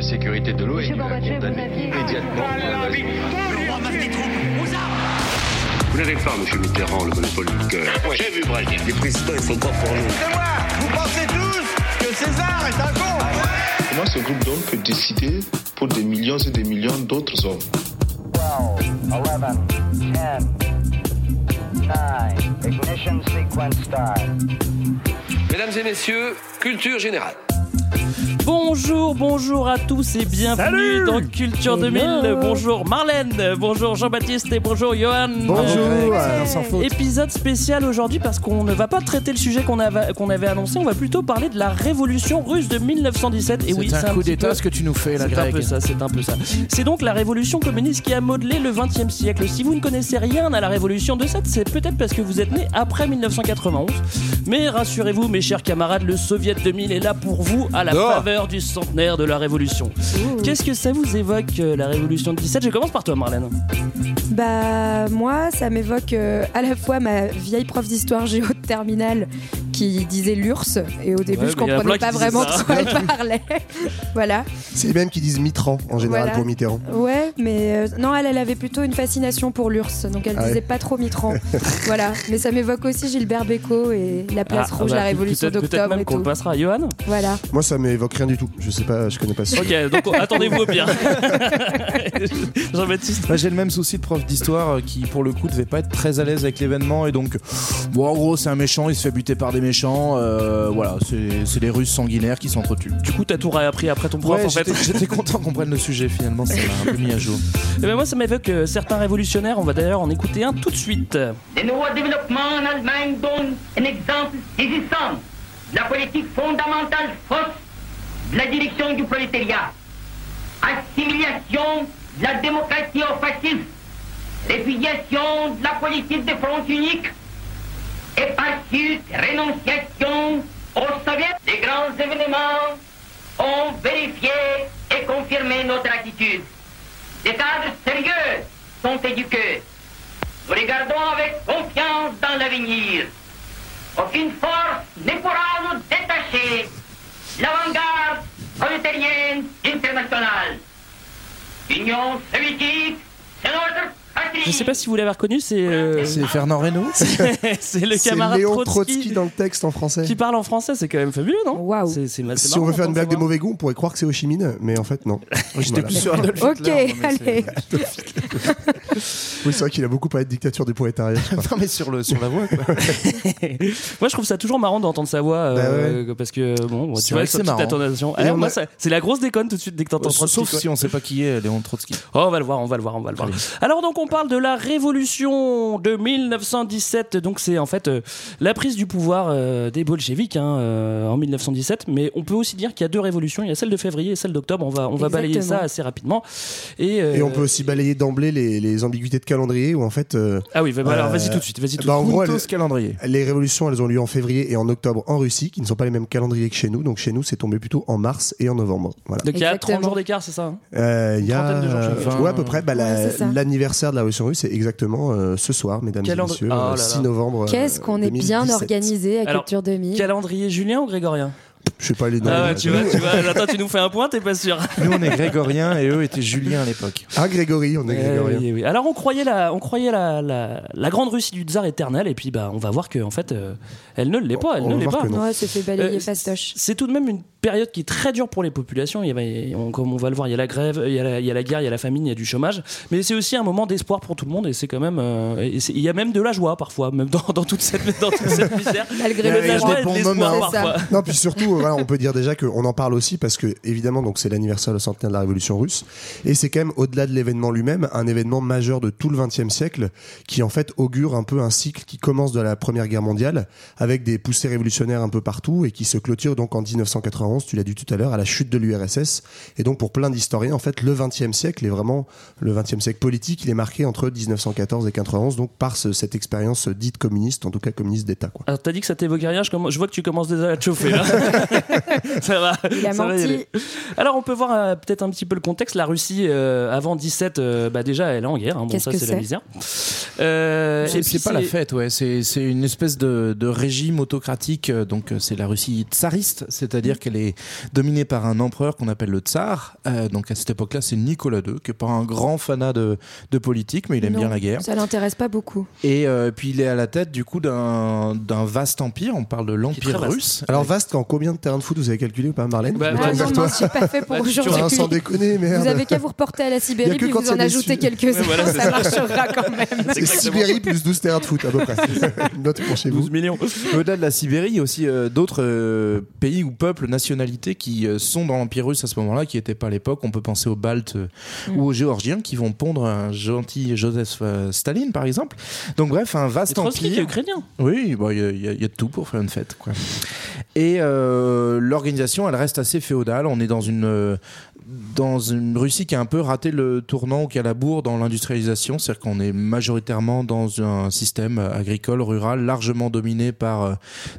de sécurité de l'ONU a condamné immédiatement Vous n'avez pas, monsieur Mitterrand, le monopole du cœur. J'ai vu Brazil. Les présidents, ils sont pas pour nous? C'est moi Vous pensez tous que César est un con Comment ce groupe d'hommes peut décider pour des millions et des millions d'autres hommes 12, 11, 10, 9, ignition sequence start. Mesdames et messieurs, culture générale. Bonjour, bonjour à tous et bienvenue dans Culture 2000. Bonjour Marlène, bonjour Jean-Baptiste et bonjour Johan. Bonjour. Euh, sans faute. Épisode spécial aujourd'hui parce qu'on ne va pas traiter le sujet qu'on avait, qu'on avait annoncé, on va plutôt parler de la révolution russe de 1917. Et oui, c'est un coup d'état peu- ce que tu nous fais là, C'est un peu ça, c'est un peu ça. C'est donc la révolution communiste qui a modelé le 20e siècle. Si vous ne connaissez rien à la révolution de 7, c'est peut-être parce que vous êtes né après 1991. Mais rassurez-vous, mes chers camarades, le Soviet 2000 est là pour vous à la Oh. faveur du centenaire de la révolution. Qu'est-ce que ça vous évoque, euh, la révolution de 17 Je commence par toi, Marlène. Bah moi, ça m'évoque euh, à la fois ma vieille prof d'histoire géo de terminale qui disait l'URSS et au début Ouais, je comprenais pas disaient vraiment de quoi elle parlait. voilà. C'est les mêmes qui disent Mitterrand en général Voilà. pour Mitterrand. Ouais, mais euh, non, elle, elle avait plutôt une fascination pour l'URSS, donc elle Ah ouais. disait pas trop Mitterrand. voilà, mais ça m'évoque aussi Gilbert Bécaud et la place Ah, rouge, bah, la révolution peut-être- Peut-être d'octobre même et qu'on passera. Johan Voilà. Moi, ça m'évoque rien du tout. Je sais pas, je connais pas ça. Ok, donc attendez-vous au pire. Jean-Baptiste Moi, j'ai le même souci de prof d'histoire euh, qui, pour le coup, devait pas être très à l'aise avec l'événement et donc, bon, en gros, c'est un méchant, il se fait buter par des méchants. Euh, voilà, c'est des Russes sanguinaires qui s'entretuent. Du coup, t'as tout réappris après ton prof Ouais, en fait. j'étais content qu'on prenne le sujet finalement, ça m'a un peu mis à jour. Eh ben moi, ça m'évoque euh, certains révolutionnaires. On va d'ailleurs en écouter un tout de suite. Les nouveaux développements en Allemagne donnent un exemple saisissant de la politique fondamentale fausse de la direction du prolétariat. Assimilation de la démocratie au fascisme, répudiation de la politique de front unique et par suite rénonciation aux soviets? Les grands événements ont vérifié et confirmé notre attitude. Des cadres sérieux sont éduqués. Nous regardons avec confiance dans l'avenir. Aucune force ne pourra nous détacher. L'avant-garde prolétarienne internationale. L'Union soviétique, c'est notre Je sais pas si vous l'avez reconnu, c'est euh, C'est Fernand Reynaud c'est le C'est camarade Léon Trotsky, Trotsky dans le texte en français. qui parle en français. C'est quand même fabuleux, non? Waouh. Si on veut faire une blague de d'entendre mauvais goût, on pourrait croire que c'est Ho Chi Minh, mais en fait, non. J'étais plus sur Adolf Ok, Hitler, c'est- allez. Oui, c'est vrai qu'il a beaucoup parlé de dictature du prolétariat. Non, mais sur, le, sur la voix, quoi. Moi, je trouve ça toujours marrant d'entendre sa voix euh, parce que bon, C'est tu vois, c'est on moi, a- c'est la grosse déconne tout de suite dès que t'entends Trotsky. Sauf si on sait pas qui est Léon Trotsky. Oh, on va le voir, on va le voir, on va le voir. Alors donc on parle de la révolution de 1917. Donc c'est en fait euh, la prise du pouvoir euh, des bolcheviks hein, euh, en 1917. Mais on peut aussi dire qu'il y a deux révolutions. Il y a celle de février et celle d'octobre. On va on va balayer ça assez rapidement. Et, euh, Et on peut aussi balayer d'emblée les, les ambiguïtés de calendrier où en fait. euh, ah oui, bah, bah, alors vas-y tout de suite, vas-y tout de bah, en suite. gros, elle- calendrier. les révolutions, elles ont lieu en février et en octobre en Russie, qui ne sont pas les mêmes calendriers que chez nous. Donc chez nous, c'est tombé plutôt en mars et en novembre. Voilà. Donc il y a Exactement. 30 jours d'écart, c'est ça hein? Euh, Il y a de jours, crois. ouais, à peu près. Bah, la- Ouais, c'est ça. De la révolution russe, c'est exactement euh, ce soir, mesdames et messieurs, Oh euh, là là. 6 novembre. euh, Qu'est-ce qu'on est bien 2017. organisé à Alors, Culture 2000. Calendrier julien ou grégorien Je sais pas les noms. Ah ouais, euh, tu vois, tu vois. Attends, tu nous fais un point, t'es pas sûr Nous, on est grégorien et eux étaient juliens à l'époque. Ah, Grégory, on est Eh Grégorien. oui, oui. Alors on croyait la, on croyait la, la, la grande Russie du tsar éternel et puis bah on va voir que en fait euh, elle ne l'est pas, elle On ne l'est pas. Ouais, c'est fait balayer Euh, fastoche. C'est tout de même une période qui est très dure pour les populations. Il y avait- on- comme on va le voir, il y a la grève, il y a la, il y a la guerre, il y a la famine, il y a du chômage. Mais c'est aussi un moment d'espoir pour tout le monde et c'est quand même, euh, et il y a même de la joie parfois, même dans, dans toute cette, dans toute cette misère. Malgré Il y a le parfois. Non, puis surtout, voilà, on peut dire déjà qu'on en parle aussi parce que, évidemment, donc c'est l'anniversaire, le centenaire de la Révolution russe. Et c'est quand même, au-delà de l'événement lui-même, un événement majeur de tout le XXe siècle qui, en fait, augure un peu un cycle qui commence de la Première Guerre mondiale avec des poussées révolutionnaires un peu partout et qui se clôture donc en 1991, tu l'as dit tout à l'heure, à la chute de l'URSS. Et donc, pour plein d'historiens, en fait, le XXe siècle est vraiment le XXe siècle politique. Il est marqué entre 1914 et 91, donc par ce- cette expérience dite communiste, en tout cas communiste d'État, quoi. Alors t'as dit que ça t'évoquait rien, je, vois que tu commences déjà à te chauffer là. ça va. Il a ça va y menti. aller. Alors on peut voir euh, peut-être un petit peu le contexte. La Russie euh, avant 17, euh, bah déjà elle est en guerre. hein. Bon Qu'est-ce ça que c'est la misère. Euh, C'est puis c'est pas la fête, ouais. C'est c'est une espèce de, de régime autocratique. Donc c'est la Russie tsariste, c'est-à-dire qu'elle est dominée par un empereur qu'on appelle le tsar. Euh, donc à cette époque-là, c'est Nicolas II, qui est pas un grand fanat de, de politique, mais il aime Non, bien la guerre. Ça l'intéresse pas beaucoup. Et euh, puis il est à la tête du coup d'un vaste empire. On parle de l'empire russe. Alors vaste, en combien de terrains de foot vous avez calculé ou pas, Marlène Bah, Ah non, non, je suis pas fait pour Bah, tu aujourd'hui. Ah, sans déconner, merde. Vous avez qu'à vous reporter à la Sibérie puis quand vous en ajoutez quelques-uns. Voilà, c'est ça ça. marchera quand même. C'est Sibérie plus 12 terrains de foot, à peu près. Note pour chez vous. 12 millions. Au-delà de la Sibérie, il y a aussi euh, d'autres euh, pays ou peuples, nationalités qui euh, sont dans l'Empire russe à ce moment-là, qui n'étaient pas à l'époque. On peut penser aux Baltes euh, Mm. ou aux Géorgiens qui vont pondre un gentil Joseph euh, Staline, par exemple. Donc, bref, un vaste Trotsky qui est empire. ukrainien. Oui, bah, il y, a- il y y a de tout pour faire une fête. Quoi. Et euh, l'organisation, elle reste assez féodale. On est dans une, dans une Russie qui a un peu raté le tournant, ou qui a la bourre dans l'industrialisation. C'est-à-dire qu'on est majoritairement dans un système agricole, rural, largement dominé par euh,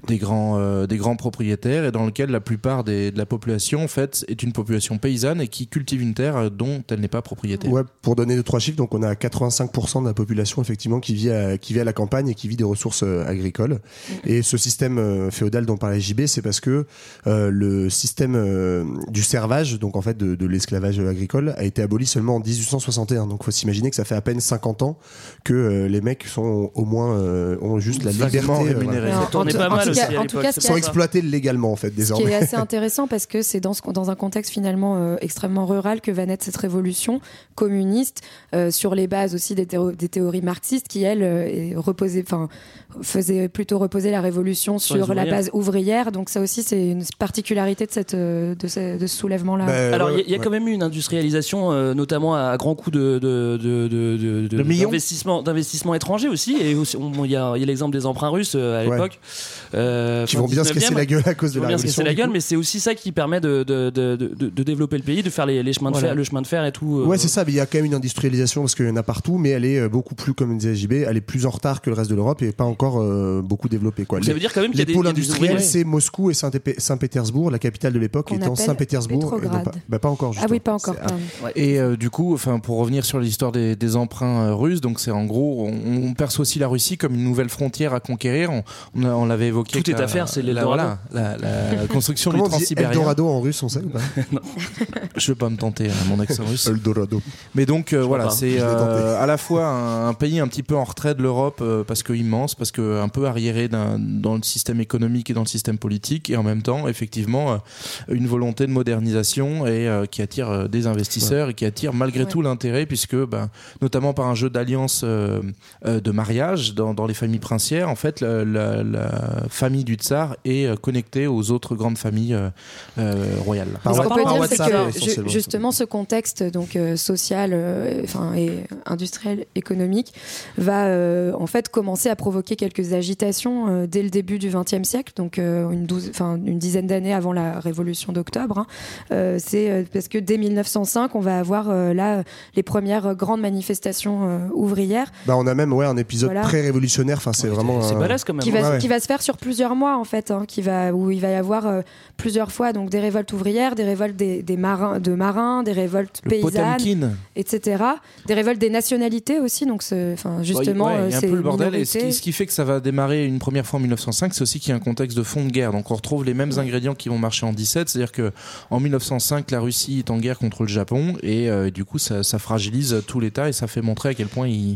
des, grands, euh, des grands propriétaires et dans lequel la plupart de la population, en fait, est une population paysanne et qui cultive une terre dont elle n'est pas propriétaire. Ouais, pour donner deux trois chiffres, donc on a 85% de la population effectivement qui vit à, qui vit à la campagne et qui vit des ressources euh, agricoles. Et ce système féodal dont parlait JB, c'est parce que le système du servage, donc en fait de l'esclavage agricole, a été aboli seulement en 1861. Donc faut s'imaginer que ça fait à peine 50 ans que euh, les mecs sont au moins euh, ont juste la liberté, euh, rémunérés. En- pas mal aussi à l'époque. sont exploités légalement en fait Ce qui désormais. est assez intéressant parce que c'est dans, ce- dans un contexte finalement euh, extrêmement rural que va naître cette révolution communiste euh, sur les bases aussi des, théo- des théories marxistes qui elles euh, reposaient- enfin faisaient plutôt reposer la révolution Sur la ouvrières. base ouvrière. Donc ça aussi c'est une particularité de cette de ce, de ce soulèvement là. Bah, Alors, il ouais, y a- il y, a ouais. quand même eu une industrialisation, euh, notamment à grands coups de, de, de, de, de- de- De millions. d'investissement, d'investissement étranger aussi. Et aussi, on- il y a, l'exemple des emprunts russes euh, à Ouais. l'époque. Euh, qui vont bien se 19e. casser la gueule à cause Qui de vont la bien se casser la gueule, coup. mais c'est aussi ça qui permet de, de, de, de, de développer le pays, de faire les, les chemins de Voilà. fer, le chemin de fer et tout. euh, Ouais, c'est ça, mais il y a quand même une industrialisation parce qu'il y en a partout, mais elle est beaucoup plus, comme disait JB, elle est plus en retard que le reste de l'Europe et pas encore euh, beaucoup développée. Quoi. Ça Les, veut dire quand même qu'il y a des, pôles industriels, c'est Moscou et Saint-Pétersbourg, la capitale de l'époque étant Saint-Pétersbourg. bah, pas encore, ah justement. oui pas encore. Pardon. Et euh, du coup, enfin, pour revenir sur l'histoire des, des emprunts euh, russes, donc c'est en gros, on, on perçoit aussi la Russie comme une nouvelle frontière à conquérir. On, on, a- on l'avait évoqué. Tout est à faire, c'est l'Eldorado. voilà, la, la construction Comment du Transsibérien. Eldorado en russe, on sait ou pas Je veux pas me tenter à mon accent russe. Eldorado. Mais donc euh, voilà, c'est euh, à la fois un, un pays un petit peu en retrait de l'Europe euh, parce que immense, parce que un peu arriéré dans le système économique et dans le système politique, et en même temps effectivement euh, une volonté de modernisation et euh, qui attire euh, des investisseurs et qui attire malgré Ouais. tout l'intérêt puisque ben, notamment par un jeu d'alliance euh, euh, de mariage dans, dans les familles princières, en fait la, la- la famille du tsar est connectée aux autres grandes familles euh, royales. Par Ce qu'on peut dire, c'est WhatsApp, que justement ce contexte donc euh, social, euh, enfin et industriel, économique, va euh, en fait commencer à provoquer quelques agitations euh, dès le début du XXe siècle, donc euh, une, douze, enfin, une dizaine d'années avant la Révolution d'octobre. hein. Euh, c'est euh, parce que dès 1905, on va avoir euh, là les premières grandes manifestations euh, ouvrières Bah, on a même ouais, un épisode Voilà. pré-révolutionnaire. Enfin, c'est vraiment. C'est balèze quand même. qui va, Ouais, ouais. qui va se faire sur plusieurs mois en fait, hein, qui va, où il va y avoir euh, plusieurs fois donc des révoltes ouvrières, des révoltes des, des marins, de marins, des révoltes Le paysannes, Potemkin. etc. Des révoltes des nationalités aussi, donc c'est- enfin justement a un c'est peu le bordel. Et ce qui, ce qui fait que ça va démarrer une première fois en 1905, c'est aussi qu'il y a un contexte de fond de guerre. Donc on retrouve les mêmes ingrédients qui vont marcher en 17, c'est-à-dire que en 1905, la Russie est en guerre contre le Japon et euh, du coup ça, ça fragilise tout l'État et ça fait montrer à quel point il,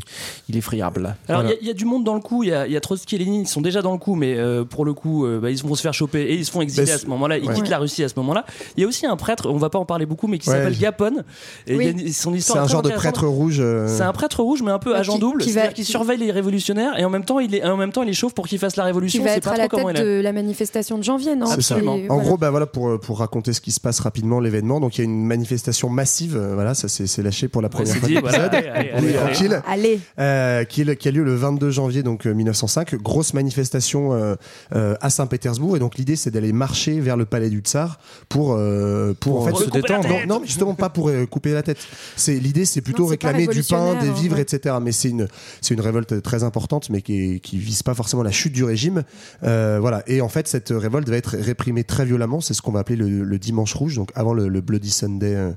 il est friable. Alors, il Voilà. y a- il y, a du monde dans le coup. Il y a, y a Trotsky et Lénine, ils sont déjà dans le coup, mais euh, pour le coup, euh, bah, ils vont se faire choper et ils se font exiler Bah, à ce moment-là. Ils ouais. quittent la Russie à ce moment-là. Il y a aussi un prêtre, on va pas en parler beaucoup, mais qui Ouais. s'appelle Gapon. Et Oui. il y a une- son C'est histoire un genre de prêtre rouge. euh, C'est un prêtre rouge, mais un peu Ouais, agent qui- double, qui va- c'est-à-dire qu'il surveille les révolutionnaires et en même temps, il est, en même temps, il est chauffe pour qu'ils fassent la qui révolution. va C'est être pas à la tête de la manifestation de janvier, non. Qui- En gros, bah voilà pour pour raconter ce qui se passe rapidement l'événement. Donc il y a une manifestation massive. euh, Voilà, ça c'est lâché pour la première fois. dit, voilà, allez, allez, On est allez, allez. tranquille. Allez, Euh, qui, est le- qui a lieu le 22 janvier donc euh, 1905. Grosse manifestation euh, euh, à Saint-Pétersbourg et donc l'idée c'est d'aller marcher vers le palais du tsar pour euh, pour, en Pour fait se détendre. Non, non, justement pas pour euh, couper la tête. C'est l'idée c'est plutôt Non, réclamer du pain, des hein, vivres, ouais. etc. Mais c'est une c'est une révolte très importante mais qui est- qui vise pas forcément la chute du régime. Euh, voilà et en fait cette révolte va être réprimée très violemment. C'est ce qu'on va appeler le, le dimanche rouge donc avant le, le Bloody Sunday. euh,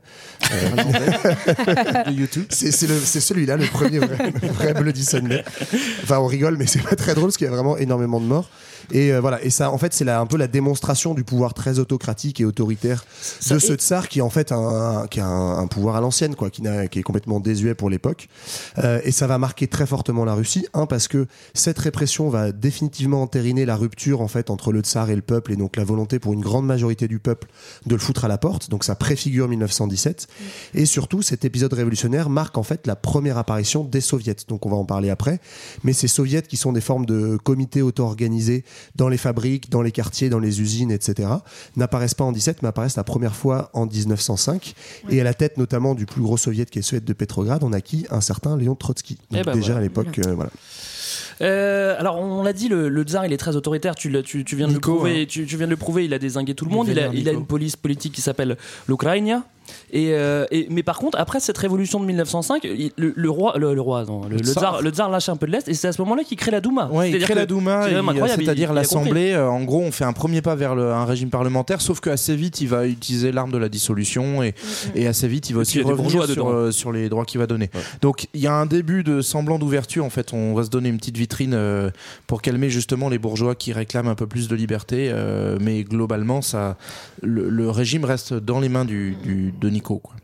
de YouTube. c'est celui-là, le premier vrai, vrai Bloody Sunday. Enfin, on rigole, mais c'est pas très drôle parce qu'il y a vraiment énormément de morts. Et euh, voilà. Et ça, en fait, c'est un peu la démonstration du pouvoir très autocratique et autoritaire Ça- de ce tsar qui est en fait un, qui a un, un pouvoir à l'ancienne, quoi, qui, qui est complètement désuet pour l'époque. Euh, et ça va marquer très fortement la Russie. Un parce que cette répression va définitivement entériner la rupture en fait entre le tsar et le peuple et donc la volonté pour une grande majorité du peuple de le foutre à la porte. Donc ça préfigure 1917. Et surtout, cet épisode révolutionnaire marque en fait la première apparition des soviets. Donc on va en parler après. Mais ces soviets qui sont des formes de comités auto-organisés dans les fabriques, dans les quartiers, dans les usines, etc., n'apparaissent pas en 17, mais apparaissent la première fois en 1905. Et à la tête notamment du plus gros soviet qui est celui de Petrograd, on a qui Un certain Léon Trotsky. Eh Donc ben déjà voilà. à l'époque, euh, voilà. Euh, alors on l'a dit, le, le tsar il est très autoritaire. Tu, l'as- tu, tu viens de Nico, le prouver. hein. Tu, tu viens de le prouver. Il a désingué tout le Il monde. Il a, il une police politique qui s'appelle l'Ukraina. Et, euh, et- mais par contre, après cette révolution de 1905, il- le, le roi, le, le roi, non, le, le tsar. tsar, le tsar lâche un peu de l'est. Et c'est à ce moment-là qu'il crée la Douma. Ouais, il crée que la Douma, c'est-à-dire l'Assemblée. euh, En gros, on fait un premier pas vers le- un régime parlementaire, sauf qu'assez vite, il va utiliser l'arme de la dissolution et, et assez vite, il va aussi il revenir sur, euh, sur les droits qu'il va donner. Donc, il y a un début de semblant d'ouverture. En fait, on va se donner une petite vitrine euh, pour calmer justement les bourgeois qui réclament un peu plus de liberté. euh, mais globalement, ça, le, le régime reste dans les mains du, du- de Nico. Quoi.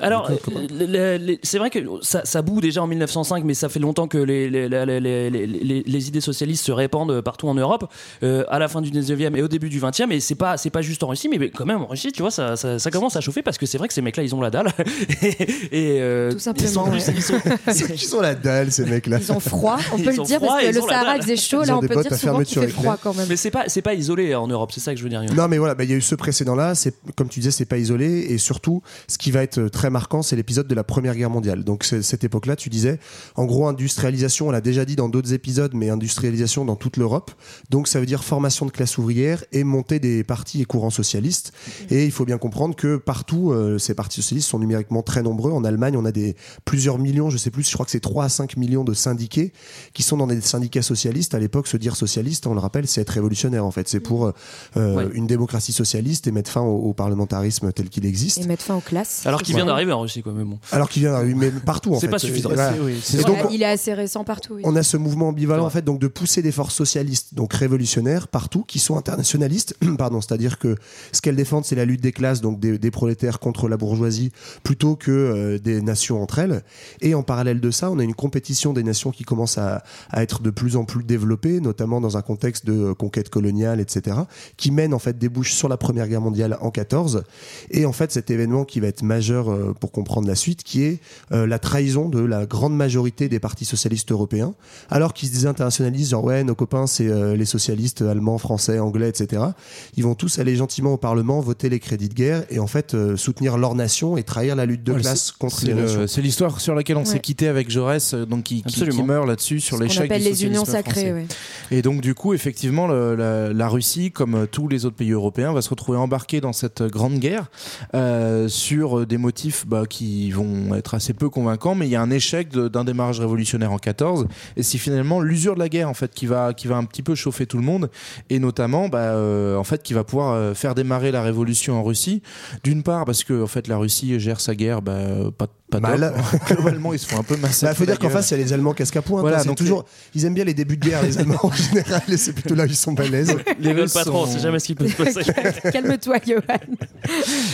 Alors, euh, c'est vrai que ça, ça boue déjà en 1905, mais ça fait longtemps que les, les, les, les- les- les- les idées socialistes se répandent partout en Europe, euh, à la fin du 19e et au début du 20e. Et c'est pas, c'est pas juste en Russie, mais quand même en Russie, tu vois, ça, ça, ça commence à chauffer parce que c'est vrai que ces mecs-là, ils ont la dalle. et, et, euh, Tout simplement, ils sont- ouais. ils sont- sont la dalle, ces mecs-là Ils ont froid, on Ils peut le ont dire, froid parce que ils le ont Sahara faisait chaud, Ils là ont on peut dire souvent qu'il fait froid quand même. Mais c'est pas, c'est pas isolé en Europe, c'est ça que je veux dire. Non, mais voilà, bah, il y a eu ce précédent-là. C'est comme tu disais, c'est pas isolé. Et surtout, ce qui va être euh, très marquant, c'est l'épisode de la Première Guerre mondiale. Donc cette époque-là, tu disais, en gros, industrialisation. On l'a déjà dit dans d'autres épisodes, mais industrialisation dans toute l'Europe. Donc ça veut dire formation de classe ouvrière et montée des partis et courants socialistes. Et il faut bien comprendre que partout, euh, ces partis socialistes sont numériquement très nombreux. En Allemagne, on a des plusieurs millions, je sais plus, je crois que c'est 3 à 5 millions de syndiqués qui sont dans des syndicats socialistes. À l'époque, se dire socialiste, on le rappelle, c'est être révolutionnaire en fait. C'est pour euh, euh, Ouais. une démocratie socialiste et mettre fin au, au parlementarisme tel qu'il existe. Et mettre fin aux classes. Alors qu'il vient d'arriver en Russie, quoi, mais bon. Alors qu'il vient d'arriver, mais partout en C'est pas suffisant. Et donc, il est assez récent partout. oui. on a ce mouvement ambivalent en fait donc de pousser des forces socialistes donc révolutionnaires partout qui sont internationalistes pardon c'est-à-dire que ce qu'elles défendent c'est la lutte des classes donc des, des prolétaires contre la bourgeoisie plutôt que euh, des nations entre elles et en parallèle de ça on a une compétition des nations qui commence à, à être de plus en plus développée notamment dans un contexte de euh, conquête coloniale etc qui mène en fait débouche sur la première guerre mondiale en 14 et en fait cet événement qui va être majeur euh, pour comprendre la suite qui est euh, la trahison de la grande majorité des partis socialistes européens alors qu'ils se désinternationalisent, genre ouais, nos copains c'est euh, les socialistes allemands, français, anglais, etc. Ils vont tous aller gentiment au Parlement, voter les crédits de guerre et en fait soutenir leur nation et trahir la lutte de Ouais, classe contre c'est les le- nations. C'est l'histoire sur laquelle on s'est Ouais. quitté avec Jaurès, donc qui, qui, Absolument. qui meurt là-dessus sur Ce qu'on l'échec appelle du les unions sacrées. ouais. Et donc du coup, effectivement, le- la, la Russie, comme tous les autres pays européens, va se retrouver embarquée dans cette grande guerre euh, sur euh, des motifs bah, qui vont être assez peu convaincants. Mais il y a un échec d'un démarrage révolutionnaire en 14, et c'est finalement l'usure de la guerre en fait qui va qui va un petit peu chauffer tout le monde, et notamment bah, euh, en fait qui va pouvoir euh, faire démarrer la révolution en Russie. D'une part parce que en fait la Russie gère sa guerre bah, pas pas Mal. top. Globalement, ils se font un peu massacrer. Bah, faut dire qu'en face, il y a les Allemands casque à point. Voilà, c'est donc toujours, ils aiment bien les débuts de guerre, les Allemands en général, et c'est plutôt là où ils sont balèzes. les Le Russes patron, sont- on sait jamais ce qui peut se passer. Calme-toi, Johan.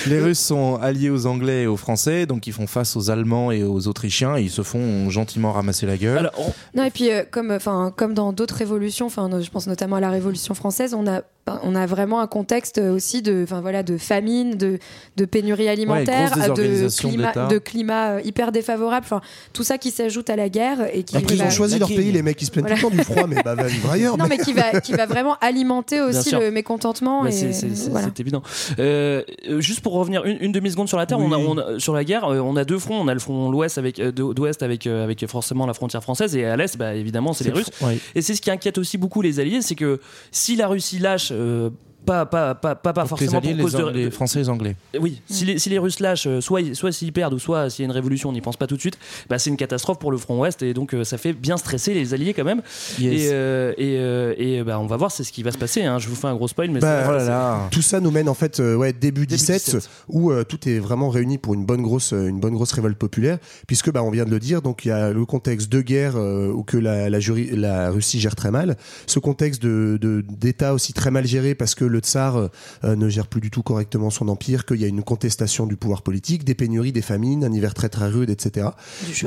Les Russes sont alliés aux Anglais et aux Français, donc ils font face aux Allemands et aux Autrichiens, et ils se font gentiment ramasser la gueule. Alors, on- Non, et puis euh, comme, enfin, comme dans d'autres révolutions, enfin, je pense notamment à la Révolution française, on a, on a vraiment un contexte aussi de, enfin, voilà, de famine, de, de pénurie alimentaire, de climat, l'État. de climat euh, hyper défavorable, enfin, tout ça qui s'ajoute à la guerre et qui ils va- ont choisi leur pays, les mecs, ils se plaignent Voilà. tout le temps du froid, mais bah, va vivre ailleurs. non, mais- mais qui va, qui va vraiment alimenter aussi le mécontentement. Bah, et, c'est voilà. évident. Euh, euh, juste pour revenir une, une demi-seconde sur la Terre, on a, Oui. on a- sur la guerre, on a deux fronts. On a le front l'ouest avec euh, d'ouest avec euh, avec forcément la frontière française et à l'est, bah, évidemment, c'est les Russes. Ouais. Et c'est ce qui inquiète aussi beaucoup les Alliés, c'est que si la Russie lâche euh, pas, pas, pas, pas, forcément les alliés, pour cause les, de, les Français et les Anglais. oui, si les, si les Russes lâchent, euh, soit, soit s'ils perdent ou soit s'il y a une révolution, on n'y pense pas tout de suite, bah, c'est une catastrophe pour le front ouest et donc euh, ça fait bien stresser les alliés quand même. Yes. Et, euh, et, euh, et, bah, on va voir c'est ce qui va se passer. hein. Je vous fais un gros spoil, mais Bah. Tout ça nous mène en fait euh, ouais, début, Début 17, 17. où euh, tout est vraiment réuni pour une bonne grosse euh, une bonne grosse révolte populaire puisque bah on vient de le dire donc il y a le contexte de guerre euh, où que la la, jury- la Russie gère très mal, ce contexte de de- d'état aussi très mal géré parce que le tsar euh, euh, ne gère plus du tout correctement son empire, qu'il y a une contestation du pouvoir politique, des pénuries, des famines, un hiver très très rude, etc.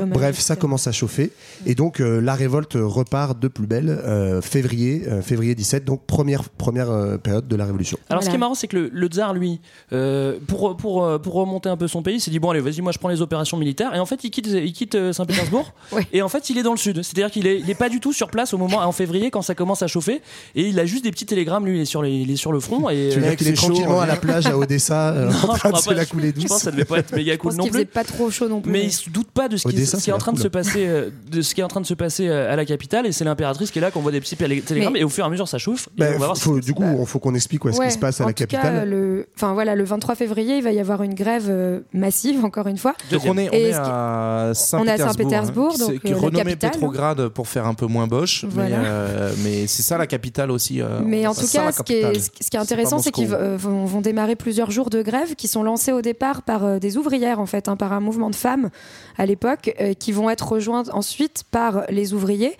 Bref, ça commence à chauffer et donc euh, la révolte repart de plus belle euh, février euh, février 17 donc première première euh, période de la révolution. Alors ce qui est marrant, c'est que le, le tsar, lui, euh, pour, pour, pour remonter un peu son pays, s'est dit bon allez, vas-y, moi je prends les opérations militaires. Et en fait, il quitte, il quitte Saint-Pétersbourg. Ouais. Et en fait, il est dans le sud. C'est-à-dire qu'il est, il est pas du tout sur place au moment en février quand ça commence à chauffer. Et il a juste des petits télégrammes. Lui, il est sur, les, il est sur le front. Et Tu veux qu'il est tranquillement à la plage à Odessa euh, en je train de se la couler Je douce. pense que ça devait pas être méga Je cool pense non qu'il plus. faisait pas trop chaud non plus. Mais il se doute pas de ce qui, est en train de se passer, euh, de ce qui est en train de se passer euh, à la capitale. Et c'est l'impératrice qui est là qu'on voit des petits télégrammes. Et au fur et à mesure, ça chauffe. Bah, on va voir. faut- ce- du coup, il faut qu'on explique ouais, ce qui se passe à la capitale. Le, enfin voilà, le 23 février, il va y avoir une grève massive, encore une fois. Donc on est, on à Saint-Pétersbourg. Hein, donc, c'est- qui est euh. Pétrograd pour faire un peu moins boche. Voilà. Mais, euh, mais c'est ça la capitale aussi. euh, Mais en tout cas, ce qui, est. ce qui est intéressant, c'est qu'ils vont, vont démarrer plusieurs jours de grève qui sont lancés au départ par euh, des ouvrières, en fait, hein, par un mouvement de femmes à l'époque, euh, qui vont être rejointes ensuite par les ouvriers.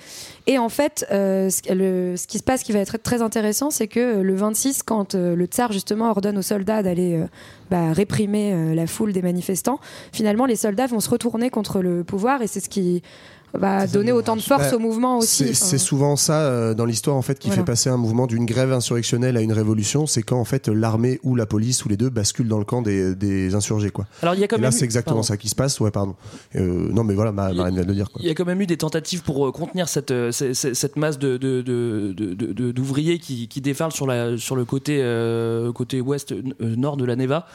Et en fait, euh, ce, le- ce qui se passe, qui va être très intéressant, c'est que le 26, quand le tsar justement ordonne aux soldats d'aller bah, réprimer la foule des manifestants, finalement, les soldats vont se retourner contre le pouvoir, et c'est ce qui va donner autant de force Bah, au mouvement aussi. C'est Enfin, c'est souvent ça euh, dans l'histoire en fait qui Voilà. fait passer un mouvement d'une grève insurrectionnelle à une révolution, c'est quand en fait l'armée ou la police ou les deux basculent dans le camp des, des insurgés quoi. Alors il y a quand Et là même. c'est exactement pardon. ça qui se passe, ouais pardon. Euh, non mais voilà, ma- Marine vient de le dire. Il y a quand même eu des tentatives pour euh, contenir cette, cette, cette- cette masse de, de- de- de- de- de- d'ouvriers qui, qui déferlent sur, la, sur le côté, euh, côté ouest, euh, nord de la Neva.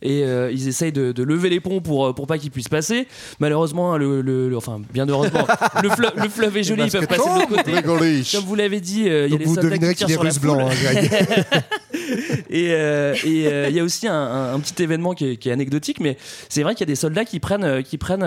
Et euh, ils essayent de, de lever les ponts pour, euh, pour pas qu'ils puissent passer. Malheureusement, le, le- le- enfin, bien heureusement, le, fleuve, le fleuve est joli, ils peuvent passer de l'autre côté. Comme vous l'avez dit, euh, il y a Donc les vous soldats devinerez qui qu'il est tirent sur la russe blanc. foule. hein, Greg. Et euh, et, euh, il y a aussi un, un- un petit événement qui est, qui est anecdotique, mais c'est vrai qu'il y a des soldats qui prennent, qui prennent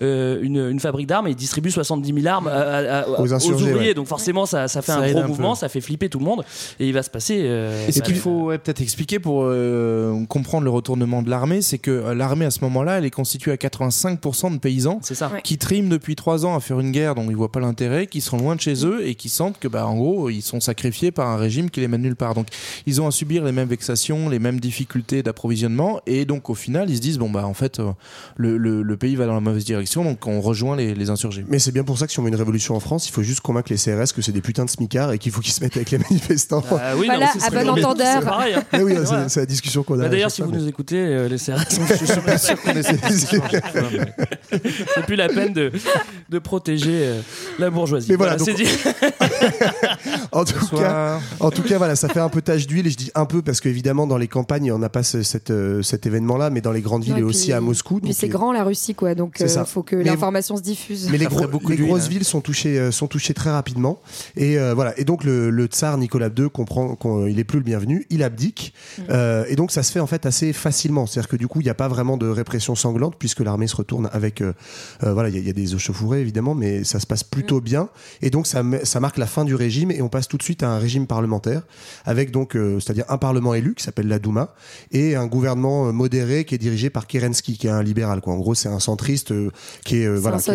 une, une fabrique d'armes et ils distribuent 70 000 armes à- à- à- Aux insurgés, ouvriers. ouais. Donc forcément, ça, ça fait Ça un gros un mouvement, peu. ça fait flipper tout le monde. Et il va se passer. euh, Et ce bah, qu'il faut ouais, peut-être expliquer pour euh, comprendre le retournement de l'armée, c'est que euh, l'armée à ce moment-là, elle est constituée à 85% de paysans ça. Ouais. qui triment depuis trois ans à faire une guerre dont ils voient pas l'intérêt, qui sont loin de chez eux et qui sentent que, bah, en gros, ils sont sacrifiés par un régime qui les mène nulle part. Donc, ils ont à subir les mêmes vexations, les mêmes difficultés d'approvisionnement, et donc au final, ils se disent bon bah en fait, euh, le, le- le pays va dans la mauvaise direction, donc on rejoint les, les insurgés. Mais c'est bien pour ça que si on veut une révolution en France, il faut juste convaincre les CRS que c'est des putains de smicards et qu'il faut qu'ils se mettent avec les manifestants. Ah oui, Voilà, non, à bon mais entendeur. C'est pareil. hein. Oui, C'est la discussion qu'on a. Bah, D'ailleurs, si vous mais- nous écoutez, euh, les CRS, je suis pas sûr qu'on mais C'est plus la peine de, de protéger euh, la bourgeoisie. Mais voilà, c'est donc- dit. En tout cas. En tout cas, voilà, ça fait un peu tache d'huile, et je dis un peu parce qu'évidemment, dans les campagnes, on n'a pas ce- cette, euh, cet événement-là, mais dans les grandes villes Ouais, et puis- aussi à Moscou. Puis donc c'est les- grand la Russie, quoi. Donc C'est il ça. faut que Mais- l'information se diffuse. Mais les, Ça ferait gros- beaucoup les d'huile, grosses hein. villes sont touchées, euh, sont touchées très rapidement. Et euh, voilà. Et donc le, le tsar Nicolas II comprend qu'il est plus le bienvenu. Il abdique. Mm. Euh, et donc ça se fait en fait assez facilement. C'est-à-dire que du coup, il n'y a pas vraiment de répression sanglante puisque l'armée se retourne avec. euh, euh, voilà, il y, a- il y a des échauffourées évidemment, mais ça se passe plutôt Mm. bien. Et donc ça, marque la fin du régime et on passe tout de suite à un régime parlementaire avec donc, euh, c'est-à-dire un parlement élu qui s'appelle la Douma et un gouvernement modéré qui est dirigé par Kerensky, qui est un libéral. Quoi. En gros, c'est un centriste euh, qui est euh, C'est voilà, un qui est-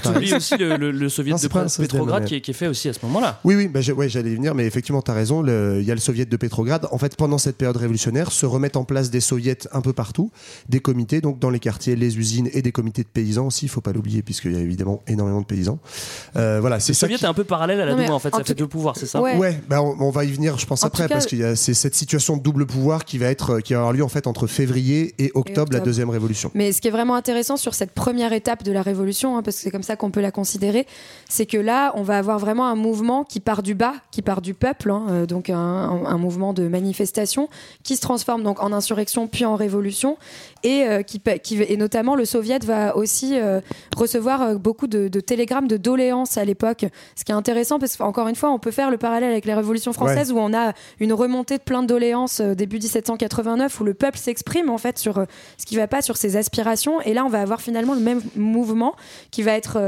qui est Mais aussi le, le, le soviet Non, de mais- qui, est- qui est fait aussi à ce moment-là. Oui, oui, bah, ouais, j'allais y venir, mais effectivement, tu as raison. Il y a le soviet de Pétrograd. En fait, pendant cette période révolutionnaire, se remettent en place des soviets un peu partout, des comités, donc dans les quartiers, les usines et des comités de paysans aussi. Il faut pas l'oublier, puisqu'il y a évidemment énormément de paysans. Euh, voilà, c'est soviet qui- est un peu parallèle à la Douma en fait, en ça tout fait deux pouvoirs, c'est ça Ouais. Ouais, bah on, on va y venir, je pense En après, parce qu'il y a c'est cette situation de double pouvoir qui va être, qui va avoir lieu en fait entre février et octobre, la octobre. deuxième révolution. Mais ce qui est vraiment intéressant sur cette première étape de la révolution, hein, parce que c'est comme ça qu'on peut la considérer, c'est que là, on va avoir vraiment un mouvement qui part du bas, qui part du peuple, hein, euh, donc un, un- un mouvement de manifestation qui se transforme donc en insurrection puis en révolution, et, euh, qui, et notamment le soviet va aussi euh, recevoir euh, beaucoup de, de télégrammes de doléances à l'époque, ce qui est intéressant parce qu'encore une fois, on peut faire le parallèle avec les révolutions françaises où on a une remontée de plein de doléances début 1789 où le peuple s'exprime en fait sur ce qui va pas, sur ses aspirations, et là on va avoir finalement le même mouvement qui va être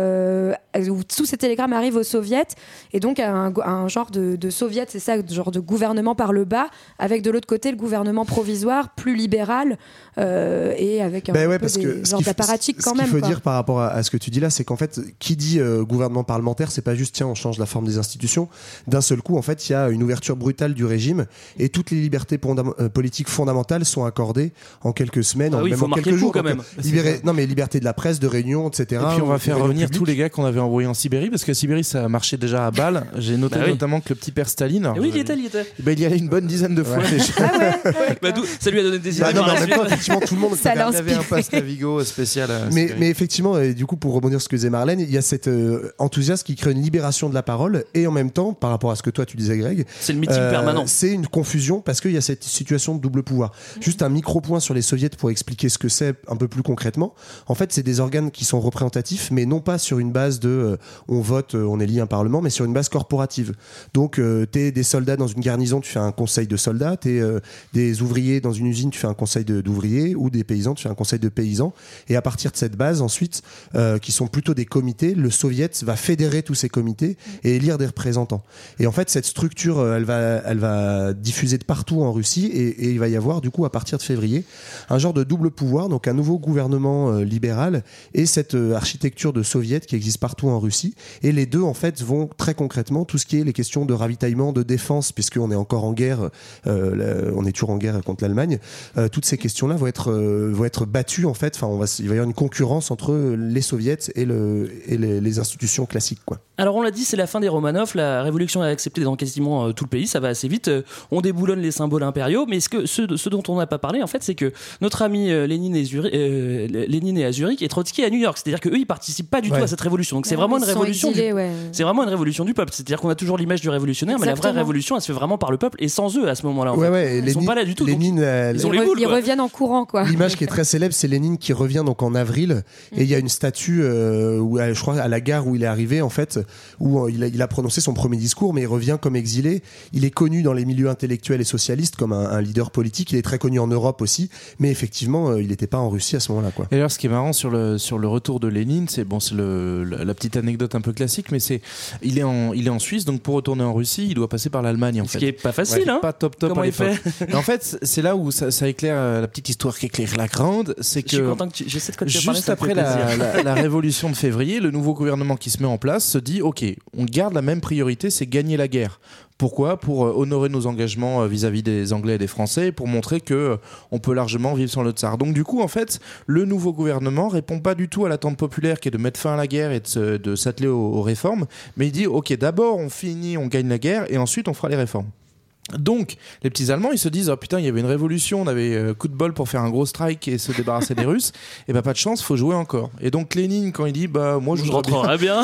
euh, où tous ces télégrammes arrivent au soviet et donc à un, à un genre de, de soviet, c'est ça, genre de gouvernement par le bas, avec de l'autre côté le gouvernement provisoire, plus libéral euh, et avec un Ben ouais, peu parce des que genres faut- d'apparatchiks ce quand qu'il même. faut quoi. dire par rapport à, à ce que tu dis là, c'est qu'en fait, qui dit euh, gouvernement parlementaire, c'est pas juste tiens, on change la forme des institutions. D'un seul coup, en fait, il y a une ouverture brutale du régime et toutes les libertés fondam- euh, politiques fondamentales sont accordées en quelques semaines, Ah en, même faut en quelques jours. quand même. euh, libérer- non, mais liberté de la presse, de réunion, etc. Et puis on va faire revenir tous les gars qu'on avait envoyés en Sibérie parce qu'à Sibérie ça marchait déjà à Bâle. J'ai noté Bah oui. notamment que le petit père Staline. Et oui, il y était, il y était. Ben, il y allait une bonne dizaine de fois Ouais. déjà. Bah, d'où- ça lui a donné des idées. Bah non, mais en même temps, effectivement, tout le monde Ça l'a un inspiré. passe Navigo spécial. à Mais, effectivement, et du coup, pour rebondir sur ce que disait Marlène, il y a cet euh, enthousiasme qui crée une libération de la parole et en même temps, par rapport à ce que toi tu disais, Greg, C'est le meeting euh, permanent. c'est une confusion parce qu'il y a cette situation de double pouvoir. Juste un micro point sur les soviets pour expliquer ce que c'est un peu plus concrètement. En fait, c'est des organes qui sont représentatifs, mais non pas sur une base de euh, on vote, euh, on élit un parlement, mais sur une base corporative. Donc, euh, t'es des soldats dans une garnison, tu fais un conseil de soldats. T'es euh, des ouvriers dans une usine, tu fais un conseil de- d'ouvriers, ou des paysans, tu fais un conseil de paysans. Et à partir de cette base, ensuite, euh, qui sont plutôt des comités, le soviet va fédérer tous ces comités et élire des représentants. Et en fait, cette structure, euh, elle va, elle va diffuser de partout en Russie et, il va y avoir, du coup, à partir de février, un genre de double pouvoir, donc un nouveau gouvernement euh, libéral et cette architecture de soviet qui existe partout en Russie. Et les deux, en fait, vont très concrètement tout ce qui est les questions de ravitaillement, de défense, puisqu'on est encore en guerre, on est toujours en guerre contre l'Allemagne. Toutes ces questions-là vont être, vont être battues, en fait. Enfin, on va, s- il va y avoir une concurrence entre les soviets et, le, et les, les institutions classiques, quoi. Alors on l'a dit, c'est la fin des Romanov, la révolution est acceptée dans quasiment euh, tout le pays, ça va assez vite, euh, on déboulonne les symboles impériaux, mais ce, que, ce, ce dont on n'a pas parlé en fait, c'est que notre ami euh, Lénine, est Zuri- euh, Lénine est à Zurich et Trotsky est à New York, c'est-à-dire qu'eux ils participent pas du Ouais. tout à cette révolution, donc c'est vraiment une sont révolution du... ouais. C'est vraiment une révolution du peuple, c'est-à-dire qu'on a toujours l'image du révolutionnaire, mais la vraie révolution elle se fait vraiment par le peuple et sans eux à ce moment-là. en Ouais, fait. ouais, et Ils sont Lénine- pas là du tout. donc euh, ils ont Ils, les boules. ils reviennent en courant, quoi. L'image qui est très célèbre, c'est Lénine qui revient donc en avril et il y a une statue euh, où euh, je crois à la gare où il est arrivé en fait où euh, il a, il a prononcé son premier discours mais il revient comme exilé. Il est connu dans les milieux intellectuels et socialistes comme un, un leader politique. Il est très connu en Europe aussi, mais effectivement euh, il n'était pas en Russie à ce moment-là quoi. Et alors, ce qui est marrant sur le sur le retour de Lénine, c'est bon, c'est le la, la petite anecdote un peu classique, mais c'est il est en il est en Suisse, donc pour retourner en Russie, il doit passer par l'Allemagne en Ce fait. qui est pas facile, Ouais, hein Pas top top Comment à il fait En fait, c'est là où ça, ça éclaire la petite histoire qui éclaire la grande, c'est Je suis que content que tu... Je sais de quoi tu vas parler, Juste ça après la, plaisir. la- la révolution de février, le nouveau gouvernement qui se met en place se dit ok, on garde la même priorité, c'est gagner la guerre. Pourquoi? Pour euh, honorer nos engagements euh, vis-à-vis des Anglais et des Français, pour montrer que euh, on peut largement vivre sans le tsar. Donc du coup, en fait, le nouveau gouvernement répond pas du tout à l'attente populaire qui est de mettre fin à la guerre et de s'atteler aux, aux réformes, mais il dit ok, d'abord on finit, on gagne la guerre, et ensuite on fera les réformes. Donc, les petits Allemands, ils se disent, oh putain, il y avait une révolution, on avait euh, coup de bol pour faire un gros strike et se débarrasser des Russes. Et bah, pas de chance, faut jouer encore. Et donc, Lénine, quand il dit, bah, moi, je voudrais bien, bien.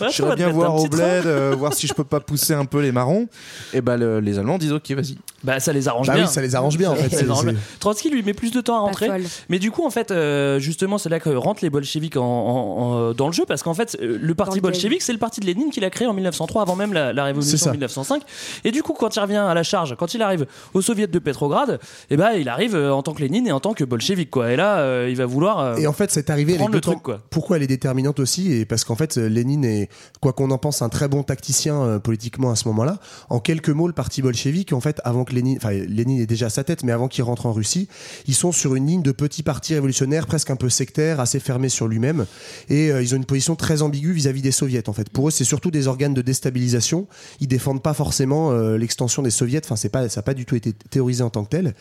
Ouais, je voudrais bien voir au bled, euh, voir si je peux pas pousser un peu les marrons. Et bah, le- les Allemands disent, ok, vas-y. Bah ça les arrange Bah bien. oui, ça les arrange bien en fait. Ça C'est- les arrange c'est- bien. Trotsky lui met plus de temps à rentrer. Mais du coup, en fait, euh, justement, c'est là que rentrent les bolcheviks en, en- en- dans le jeu, parce qu'en fait, le parti bolchevique, c'est le parti de Lénine qu'il a créé en 1903, avant même la, la révolution de 1905. Et du coup, quand il revient à la charge, quand il arrive au soviet de Petrograd, et ben, il arrive euh, en tant que Lénine et en tant que bolchevique, quoi. Et là, euh, il va vouloir. euh, Et en fait, cette arrivée, elle est le d'autant- truc, quoi. pourquoi elle est déterminante aussi Et parce qu'en fait, Lénine est, quoi qu'on en pense, un très bon tacticien euh, politiquement à ce moment-là. En quelques mots, le parti bolchevique, en fait, avant que Lénine, enfin, Lénine est déjà à sa tête, mais avant qu'il rentre en Russie, ils sont sur une ligne de petits partis révolutionnaires, presque un peu sectaires, assez fermés sur lui-même, et ils ont une position très ambiguë vis-à-vis des soviets. En fait, pour eux, c'est surtout des organes de déstabilisation. Ils défendent pas forcément l'extension des soviets. Enfin, c'est pas, ça n'a pas du tout été théorisé en tant que tel.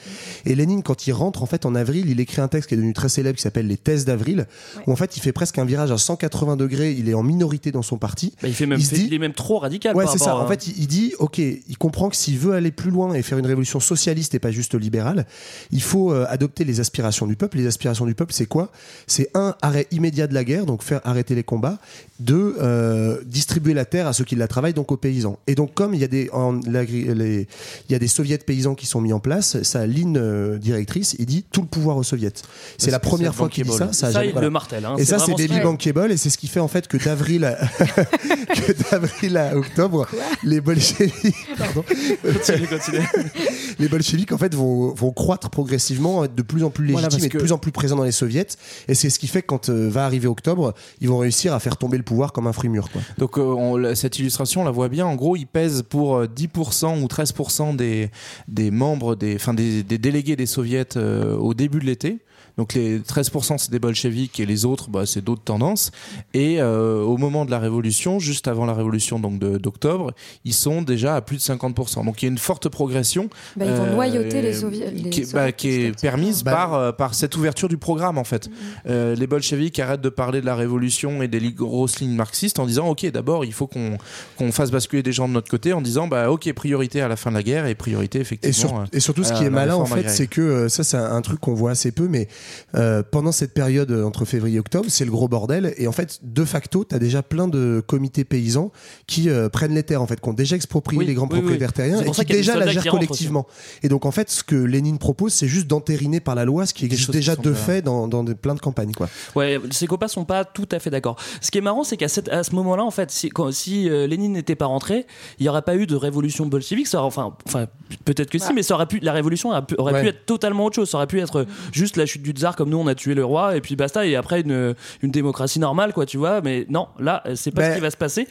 Et Lénine, quand il rentre, en fait, en avril, il écrit un texte qui est devenu très célèbre, qui s'appelle les Thèses d'avril, où en fait, il fait presque un virage à 180 degrés. Il est en minorité dans son parti. bah, il, fait même, il dit- il est même trop radical. Ouais, c'est ça. à- En fait, il, il dit, ok, il comprend que s'il veut aller plus loin et faire une révolution socialiste et pas juste libérale, il faut euh, adopter les aspirations du peuple. Les aspirations du peuple, c'est quoi? C'est un arrêt immédiat de la guerre, donc faire arrêter les combats. Deux, euh, distribuer la terre à ceux qui la travaillent, donc aux paysans. Et donc, comme il y a des en les, il y a des soviets paysans qui sont mis en place, sa ligne euh, directrice, il dit tout le pouvoir aux soviets. C'est la première fois qu'il dit ça. Ça, Ça, il voilà. le martèle, hein. Et ça, c'est ce qui- Bankable, et c'est ce qui fait en fait que d'avril à, que d'avril à octobre, les bolcheviks, pardon, Continue, continue. les bolcheviks en fait vont, vont croître progressivement, être de plus en plus légitimes Voilà, et de que- plus en plus présents dans les soviets. Et c'est ce qui fait que quand euh, va arriver octobre, ils vont réussir à faire tomber le comme un fruit. Donc euh, cette illustration, on la voit bien. En gros, il pèse pour euh, 10% ou 13% des, des membres, des, enfin des, des délégués des soviets euh, au début de l'été. Donc les 13% c'est des bolcheviks et les autres bah, c'est d'autres tendances. Et euh, au moment de la révolution, juste avant la révolution donc d'octobre, ils sont déjà à plus de 50%. Donc il y a une forte progression Bah, ils vont noyauter les Soviets- les qui, est- Soviets bah, qui est permise Bah, par, euh, par cette ouverture du programme en fait. Euh, les bolcheviks arrêtent de parler de la révolution et des grosses lignes marxistes en disant ok d'abord il faut qu'on qu'on fasse basculer des gens de notre côté en disant bah ok priorité à la fin de la guerre et priorité Et, effectivement sur- euh, et surtout, ce qui est malin, en fait, c'est que euh, ça, c'est un, un truc qu'on voit assez peu, mais euh, pendant cette période euh, entre février et octobre, c'est le gros bordel. Et en fait, de facto, tu as déjà plein de comités paysans qui euh, prennent les terres, en fait, qui ont déjà exproprié Oui, les grands oui, oui. propriétaires terriens et qui déjà la gèrent collectivement. Et donc, en fait, ce que Lénine propose, c'est juste d'entériner par la loi ce qui existe qui déjà de fait dans, dans des- plein de campagnes. Quoi. Ouais, ces copains sont pas tout à fait d'accord. Ce qui est marrant, c'est qu'à à ce moment-là, en fait, si, quand- si euh, Lénine n'était pas rentré, il n'y aurait pas eu de révolution bolchevique. Ça aurait- enfin, enfin, peut-être que si, mais ça aurait pu, la révolution aurait pu, aurait pu Ouais. être totalement autre chose. Ça aurait pu être juste la chute du tsar, comme nous, on a tué le roi, et puis basta. Et après une, une démocratie normale, quoi, tu vois. Mais non, là, c'est pas Ben- ce qui va se passer,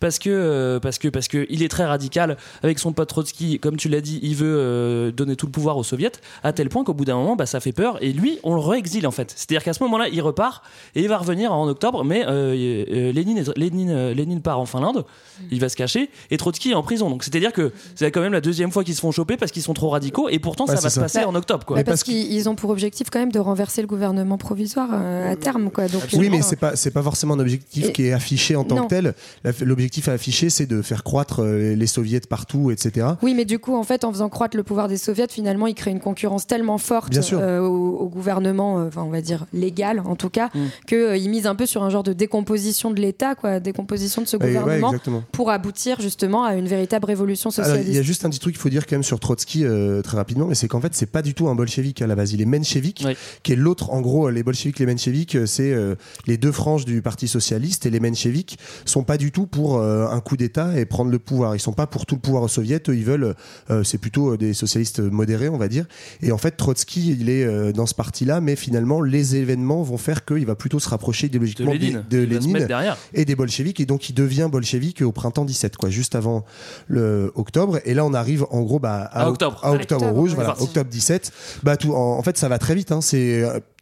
parce que euh, parce que parce que il est très radical avec son pote Trotsky. Comme tu l'as dit, il veut euh, donner tout le pouvoir aux soviets, à tel point qu'au bout d'un moment, bah, ça fait peur. Et lui, on le réexile en fait. C'est-à-dire qu'à ce moment-là, il repart et il va revenir en octobre. Mais euh, euh, Lénine, est- Lénine, euh, Lénine part en Finlande, il va se cacher, et Trotsky est en prison. Donc c'est-à-dire que c'est quand même la deuxième fois qu'ils se font choper parce qu'ils sont trop radicaux. Et pourtant, Ouais, ça va se passer en octobre, quoi. Bah, parce qu'ils ils ont pour objectif quand même de renverser le gouvernement provisoire euh, à terme. Quoi. Donc, Oui, euh, mais c'est pas c'est pas forcément un objectif Et- qui est affiché en tant Non. que tel. L'objectif à afficher, c'est de faire croître euh, les soviets partout, etc. Oui, mais du coup, en fait, en faisant croître le pouvoir des soviets, finalement, il crée une concurrence tellement forte Bien sûr. euh, au, au gouvernement, euh, enfin, on va dire légal en tout cas, Mm. qu'il mise un peu sur un genre de décomposition de l'État, quoi, décomposition de ce Ouais, ouais, gouvernement, pour aboutir justement à une véritable révolution socialiste. il y a juste un petit truc qu'il faut dire quand même sur Trotsky euh, très rapidement, mais c'est qu'en fait, c'est pas du tout un bolchevique à la base. Il est menchevique. Qui est l'autre. En gros, les bolcheviques, les mencheviques, euh, c'est euh, les deux franges du Parti socialiste, et les mencheviques sont pas du tout pour euh, un coup d'État et prendre le pouvoir. Ils sont pas pour tout le pouvoir aux soviets. Eux, ils veulent, euh, c'est plutôt euh, des socialistes modérés, on va dire. Et en fait, Trotsky, il est euh, dans ce parti-là, mais finalement, les événements vont faire qu'il va plutôt se rapprocher idéologiquement Lénine. de Lénine et des bolcheviks et donc il devient bolchevique au printemps 17 quoi juste avant le octobre et là on arrive en gros bah, À octobre. à octobre Octobre, rouge voilà octobre 17 bah tout en, en fait ça va très vite hein, c'est euh, très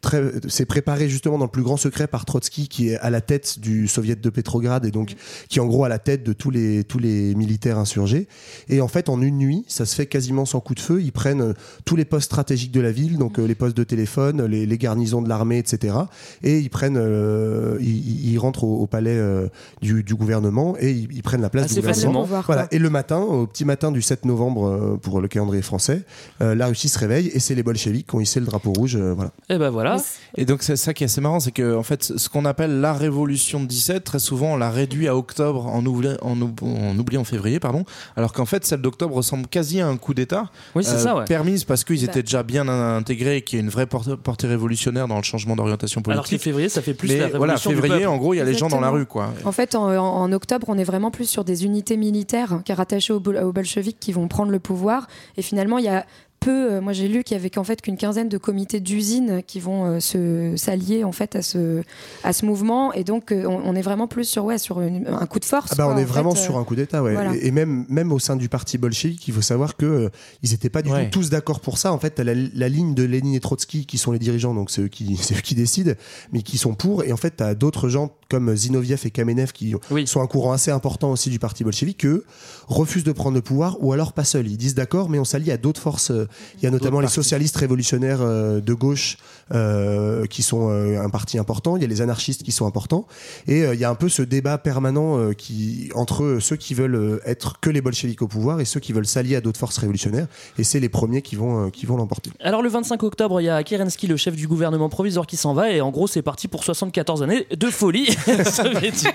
c'est préparé justement dans le plus grand secret par Trotsky qui est à la tête du soviet de Pétrograd et donc qui est en gros à la tête de tous les tous les militaires insurgés et en fait en une nuit ça se fait quasiment sans coup de feu ils prennent euh, tous les postes stratégiques de la ville donc euh, les postes de téléphone les, les garnisons de l'armée etc et ils prennent euh, ils, ils rentrent au, au palais euh, du, du gouvernement et ils, ils prennent la place Assez du gouvernement. Voilà. Et le matin, au petit matin du 7 novembre pour le calendrier français, euh, la Russie se réveille et c'est les bolcheviks qui ont hissé le drapeau rouge. euh, voilà. Et ben voilà. Et donc c'est ça qui est assez marrant, c'est que en fait ce qu'on appelle la révolution de 17, très souvent on l'a réduit à octobre en, oubli- en, oub- en oubliant février, pardon, alors qu'en fait celle d'octobre ressemble quasi à un coup d'État. Oui, c'est euh, ça, ouais. Permise parce qu'ils Bah. étaient déjà bien intégrés et qu'il y a une vraie portée révolutionnaire dans le changement d'orientation Alors que politique. février, ça fait plus Mais la révolution voilà, février, en gros, il y a les gens dans la rue, quoi. En fait, en, en- en octobre, on est vraiment plus sur des unités militaires qui est rattachées aux, bol- aux bolcheviks qui vont prendre le pouvoir. Et finalement, il y a peu. euh, moi, j'ai lu qu'il y avait qu'en fait qu'une quinzaine de comités d'usines qui vont euh, se s'allier en fait à ce à ce mouvement. Et donc, euh, on, on est vraiment plus sur ouais sur une- un coup de force. Ah bah, quoi, on est en vraiment fait, euh, sur un coup d'État, ouais. voilà. Et, et même, même au sein du parti bolchevique, il faut savoir que euh, ils n'étaient pas du Ouais. tout tous d'accord pour ça. En fait, t'as la, la ligne de Lénine et Trotsky qui sont les dirigeants, donc c'est eux qui, c'est eux qui décident, mais qui sont pour. Et en fait, t'as d'autres gens comme Zinoviev et Kamenev qui Oui. sont un courant assez important aussi du parti bolchevique, eux refusent de prendre le pouvoir ou alors pas seuls. Ils disent d'accord, mais on s'allie à d'autres forces Il y a notamment les socialistes révolutionnaires euh, de gauche euh, qui sont euh, un parti important. Il y a les anarchistes qui sont importants. Et euh, il y a un peu ce débat permanent euh, qui entre ceux qui veulent euh, être que les bolcheviks au pouvoir et ceux qui veulent s'allier à d'autres forces révolutionnaires. Et c'est les premiers qui vont euh, qui vont l'emporter. Alors le 25 octobre, il y a Kerensky, le chef du gouvernement provisoire, qui s'en va et en gros c'est parti pour 74 années de folie soviétique.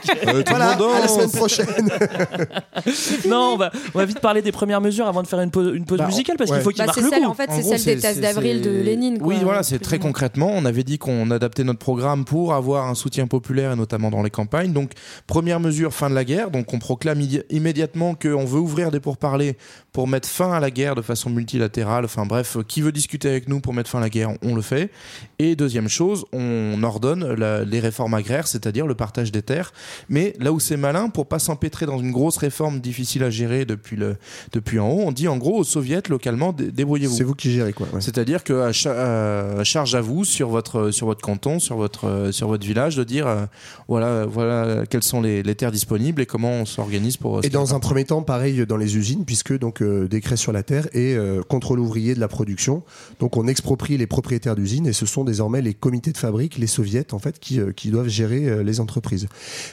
Voilà, à la semaine prochaine. non, on va, on va vite parler des premières mesures avant de faire une pause, une pause Bah, musicale parce ouais. qu'il faut qu'il Bah, marque le celle, coup. en fait, c'est celle des c'est- tasses c'est- d'avril de c'est- Lénine. quoi, Oui, voilà, c'est plus très concrètement. On avait dit qu'on adaptait notre programme pour avoir un soutien populaire et notamment dans les campagnes. Donc, première mesure, fin de la guerre. Donc, on proclame immédiatement qu'on veut ouvrir des pourparlers pour mettre fin à la guerre de façon multilatérale. Enfin, bref, qui veut discuter avec nous pour mettre fin à la guerre, on le fait. Et deuxième chose, on ordonne la- les réformes agraires, c'est-à-dire le partage des terres. Mais là où c'est malin, pour pas s'empêtrer dans une grosse réforme difficile à gérer depuis, le, depuis en haut, on dit en gros aux soviets localement, dé- débrouillez-vous. C'est vous qui gérez quoi. ouais. C'est-à-dire que à cha- à charge à vous sur votre sur votre canton, sur votre euh, sur votre village, de dire euh, voilà voilà quelles sont les, les terres disponibles et comment on s'organise pour. euh, Et dans un premier temps, pareil dans les usines, puisque donc euh, décret sur la terre et euh, contrôle ouvrier de la production. Donc on exproprie les propriétaires d'usines et ce sont désormais les comités de fabrique, les soviets en fait, qui, euh, qui doivent gérer euh, les entreprises.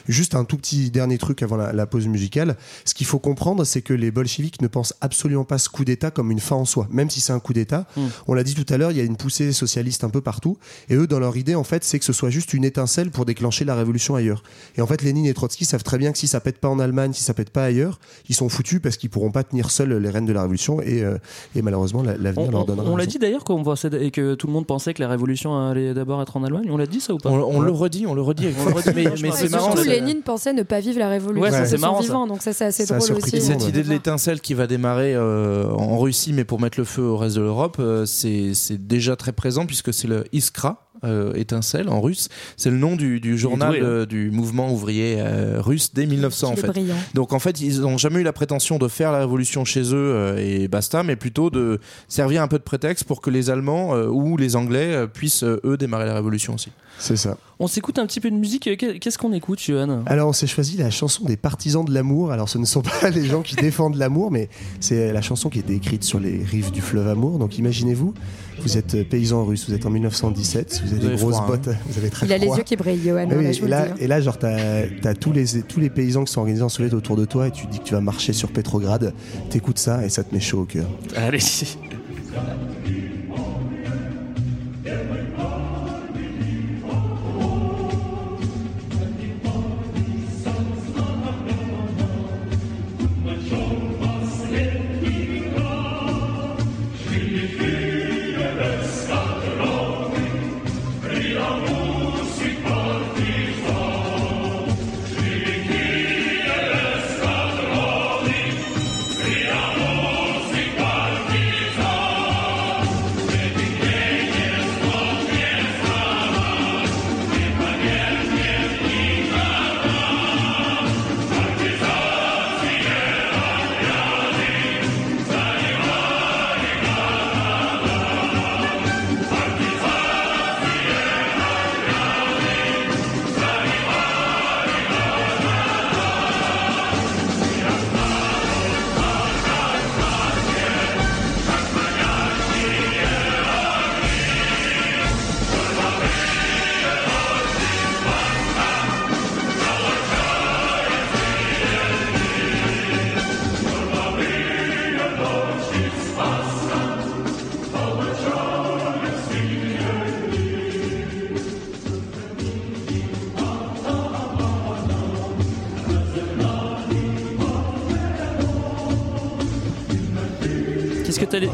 Juste un tout petit dernier truc avant la, la pause musicale. Ce qu'il faut comprendre, c'est que les bolcheviks ne pensent absolument pas ce coup d'État comme une fin en soi, même si c'est un coup d'État. Mm. On l'a dit tout à l'heure, il y a une poussée socialiste un peu partout. Et eux, dans leur idée, en fait, c'est que ce soit juste une étincelle pour déclencher la révolution ailleurs. Et en fait, Lénine et Trotsky savent très bien que si ça pète pas en Allemagne, si ça pète pas ailleurs, ils sont foutus parce qu'ils pourront pas tenir seuls les rênes de la révolution. Et, euh, et malheureusement, la- l'avenir leur on- donnera. on l'a dit d'ailleurs qu'on pensait- et que tout le monde pensait que la révolution allait d'abord être en Allemagne. On l'a dit ça ou pas? On, on le redit, on le redit. avec On le force. redit, mais, mais c'est marrant. surtout, Lénine pensait ne pas vivre la révolution Ouais, c'est ça. vivant, donc ça c'est assez drôle aussi. Cette idée de l'étincelle qui va démarrer euh, en Russie, mais pour mettre le feu au reste de l'Europe, euh, c'est c'est déjà très présent puisque c'est le Iskra. Euh, étincelle en russe, c'est le nom du, du journal doué, hein. euh, du mouvement ouvrier euh, russe dès 1900 en Il est fait. brillant. Donc en fait, ils n'ont jamais eu la prétention de faire la révolution chez eux euh, et basta, mais plutôt de servir un peu de prétexte pour que les Allemands euh, ou les Anglais euh, puissent euh, eux démarrer la révolution aussi. C'est ça. On s'écoute un petit peu de musique. Qu'est- Qu'est-ce qu'on écoute, Johan? Alors, on s'est choisi la chanson des partisans de l'amour. Alors, ce ne sont pas les gens qui défendent l'amour, mais c'est la chanson qui a été écrite sur les rives du fleuve Amour. Donc, imaginez-vous, vous êtes paysan russe, vous êtes en 1917, vous avez Vous des grosses froid, hein. bottes, vous avez très Il a les yeux qui brillent, Johan, Ah oui, je vous et, là, hein. et là, genre, t'as as tous les, tous les paysans qui sont organisés en soviet autour de toi et tu dis que tu vas marcher sur Petrograd. T'écoutes ça et ça te met chaud au cœur. Allez.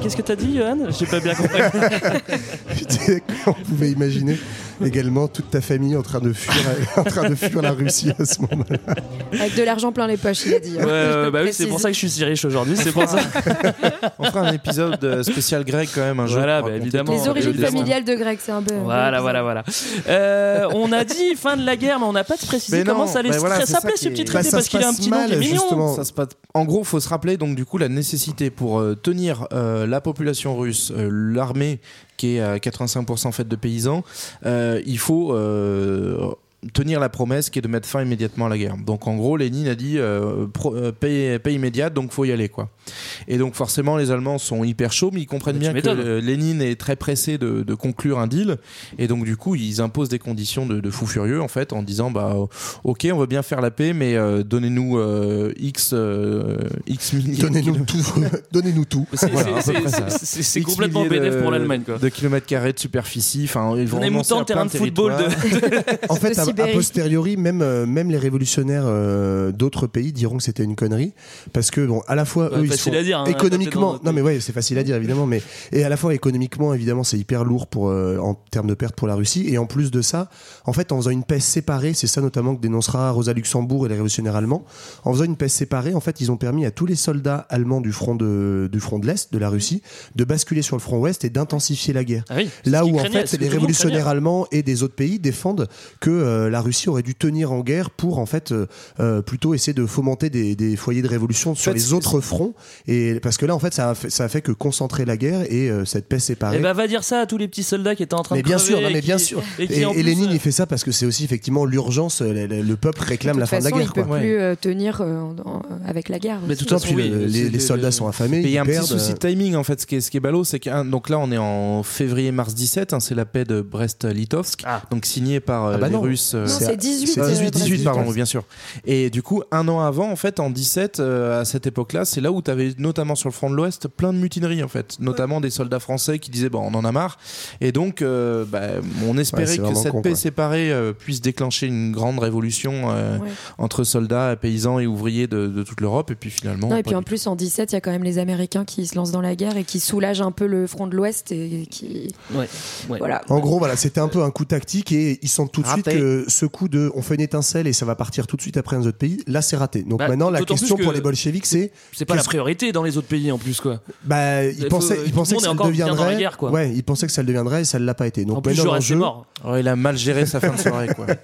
Qu'est-ce que t'as dit, Johan? J'ai pas bien compris. On pouvait imaginer également toute ta famille en train de fuir, en train de fuir la Russie à ce moment-là. Avec de l'argent plein les poches, il a dit. hein. Ouais, bah oui, c'est pour ça que je suis si riche aujourd'hui. C'est pour ça. On fera un épisode euh, spécial grec quand même un jour. Voilà, bah, évidemment. Les origines familiales de Greg, c'est un peu. Voilà, voilà, voilà. Euh, on a dit fin de la guerre, mais on n'a pas précisé Mais non, comment ça allait bah voilà, ça ce qui petit traité Bah, parce qu'il a un petit nom qui est mal, mignon. Ça se passe- En gros, faut se rappeler donc du coup la nécessité pour euh, tenir euh, la population russe, euh, l'armée qui est à 85% faite de paysans, euh, il faut euh, tenir la promesse qui est de mettre fin immédiatement à la guerre. Donc en gros, Lénine a dit euh, pro- euh, paix, paix immédiate, donc faut y aller quoi. Et donc forcément, les Allemands sont hyper chauds, mais ils comprennent Mais bien que Lénine est très pressé de, de conclure un deal, et donc du coup, ils imposent des conditions de, de fou furieux en fait, en disant bah ok, on veut bien faire la paix, mais euh, donnez-nous euh, x euh, x milliers. Donnez-nous tout. Donnez-nous tout. C'est- Voilà, complètement bénéf pour l'Allemagne, quoi. De kilomètres carrés de superficie. Enfin, ils vont tant à de terrain de football de-. En fait, a, posteriori, même, euh, même les révolutionnaires euh, d'autres pays diront que c'était une connerie. Parce que, bon, à la fois, Bah, eux, ils facile sont à dire, hein, économiquement. Non, mais ouais, c'est facile à dire, évidemment. Mais, et à la fois, économiquement, évidemment, c'est hyper lourd pour, euh, en termes de pertes pour la Russie. Et en plus de ça, en fait, en faisant une paix séparée, c'est ça notamment que dénoncera Rosa Luxembourg et les révolutionnaires allemands. En faisant une paix séparée, en fait, ils ont permis à tous les soldats allemands du front de, du front de l'Est, de la Russie, de basculer sur le front Ouest et d'intensifier la guerre. Ah oui, c'est Là où en fait les révolutionnaires allemands et des autres pays défendent que euh, la Russie aurait dû tenir en guerre pour en fait euh, euh, plutôt essayer de fomenter des, des foyers de révolution sur fait, les autres fronts et parce que là en fait ça a fait, ça a fait que concentrer la guerre et euh, cette paix séparée. Eh ben, va dire ça à tous les petits soldats qui étaient en train mais de bien crever sûr, non, et mais bien sûr. Et, Et, qui, en et plus, Lénine, euh, il fait ça parce que c'est aussi effectivement l'urgence. Le, le- le peuple réclame la fin de la guerre. il peut quoi. plus euh, tenir euh, en- en- avec la guerre. Mais aussi. oui, le- c'est les, le- les soldats sont affamés. Mais il y a un petit souci euh, de timing en fait. Ce qui est, ce qui est ballot, c'est que donc là on est en février-mars 17, hein, c'est la paix de Brest-Litovsk, Ah. donc signée par euh, Ah bah les non. Euh, Non, c'est 18. c'est euh, 18, 18, 18, pardon, oui, bien sûr. Et du coup, un an avant, en fait, en 17, euh, à cette époque-là, c'est là où tu avais notamment sur le front de l'Ouest plein de mutineries, en fait, notamment des soldats français qui disaient bon, on en a marre. Et donc, euh, bah, on espérait que cette con, paix quoi. séparée euh, puisse déclencher une grande révolution euh, Ouais. entre soldats, paysans et ouvriers de, de toute l'Europe. Et puis finalement, Non, et puis en plus, en 17, il y a quand même les Américains qui se lancent dans la guerre et qui soulagent un peu le front de l'Ouest et qui. Ouais, ouais. Voilà. En gros, voilà, c'était un peu un coup tactique et ils sentent tout de suite que ce coup de on fait une étincelle et ça va partir tout de suite après dans les autres pays, là c'est raté. Donc Bah, maintenant, la question pour les bolcheviks, c'est C'est pas la priorité dans les autres pays en plus, quoi. bah, ils Il faut- monde que ça le deviendrait. guerre, quoi. Ouais, ils pensaient que ça le deviendrait et ça ne l'a pas été. Donc en plus, maintenant, mort. tout. Ouais, il a mal géré sa fin de soirée, quoi.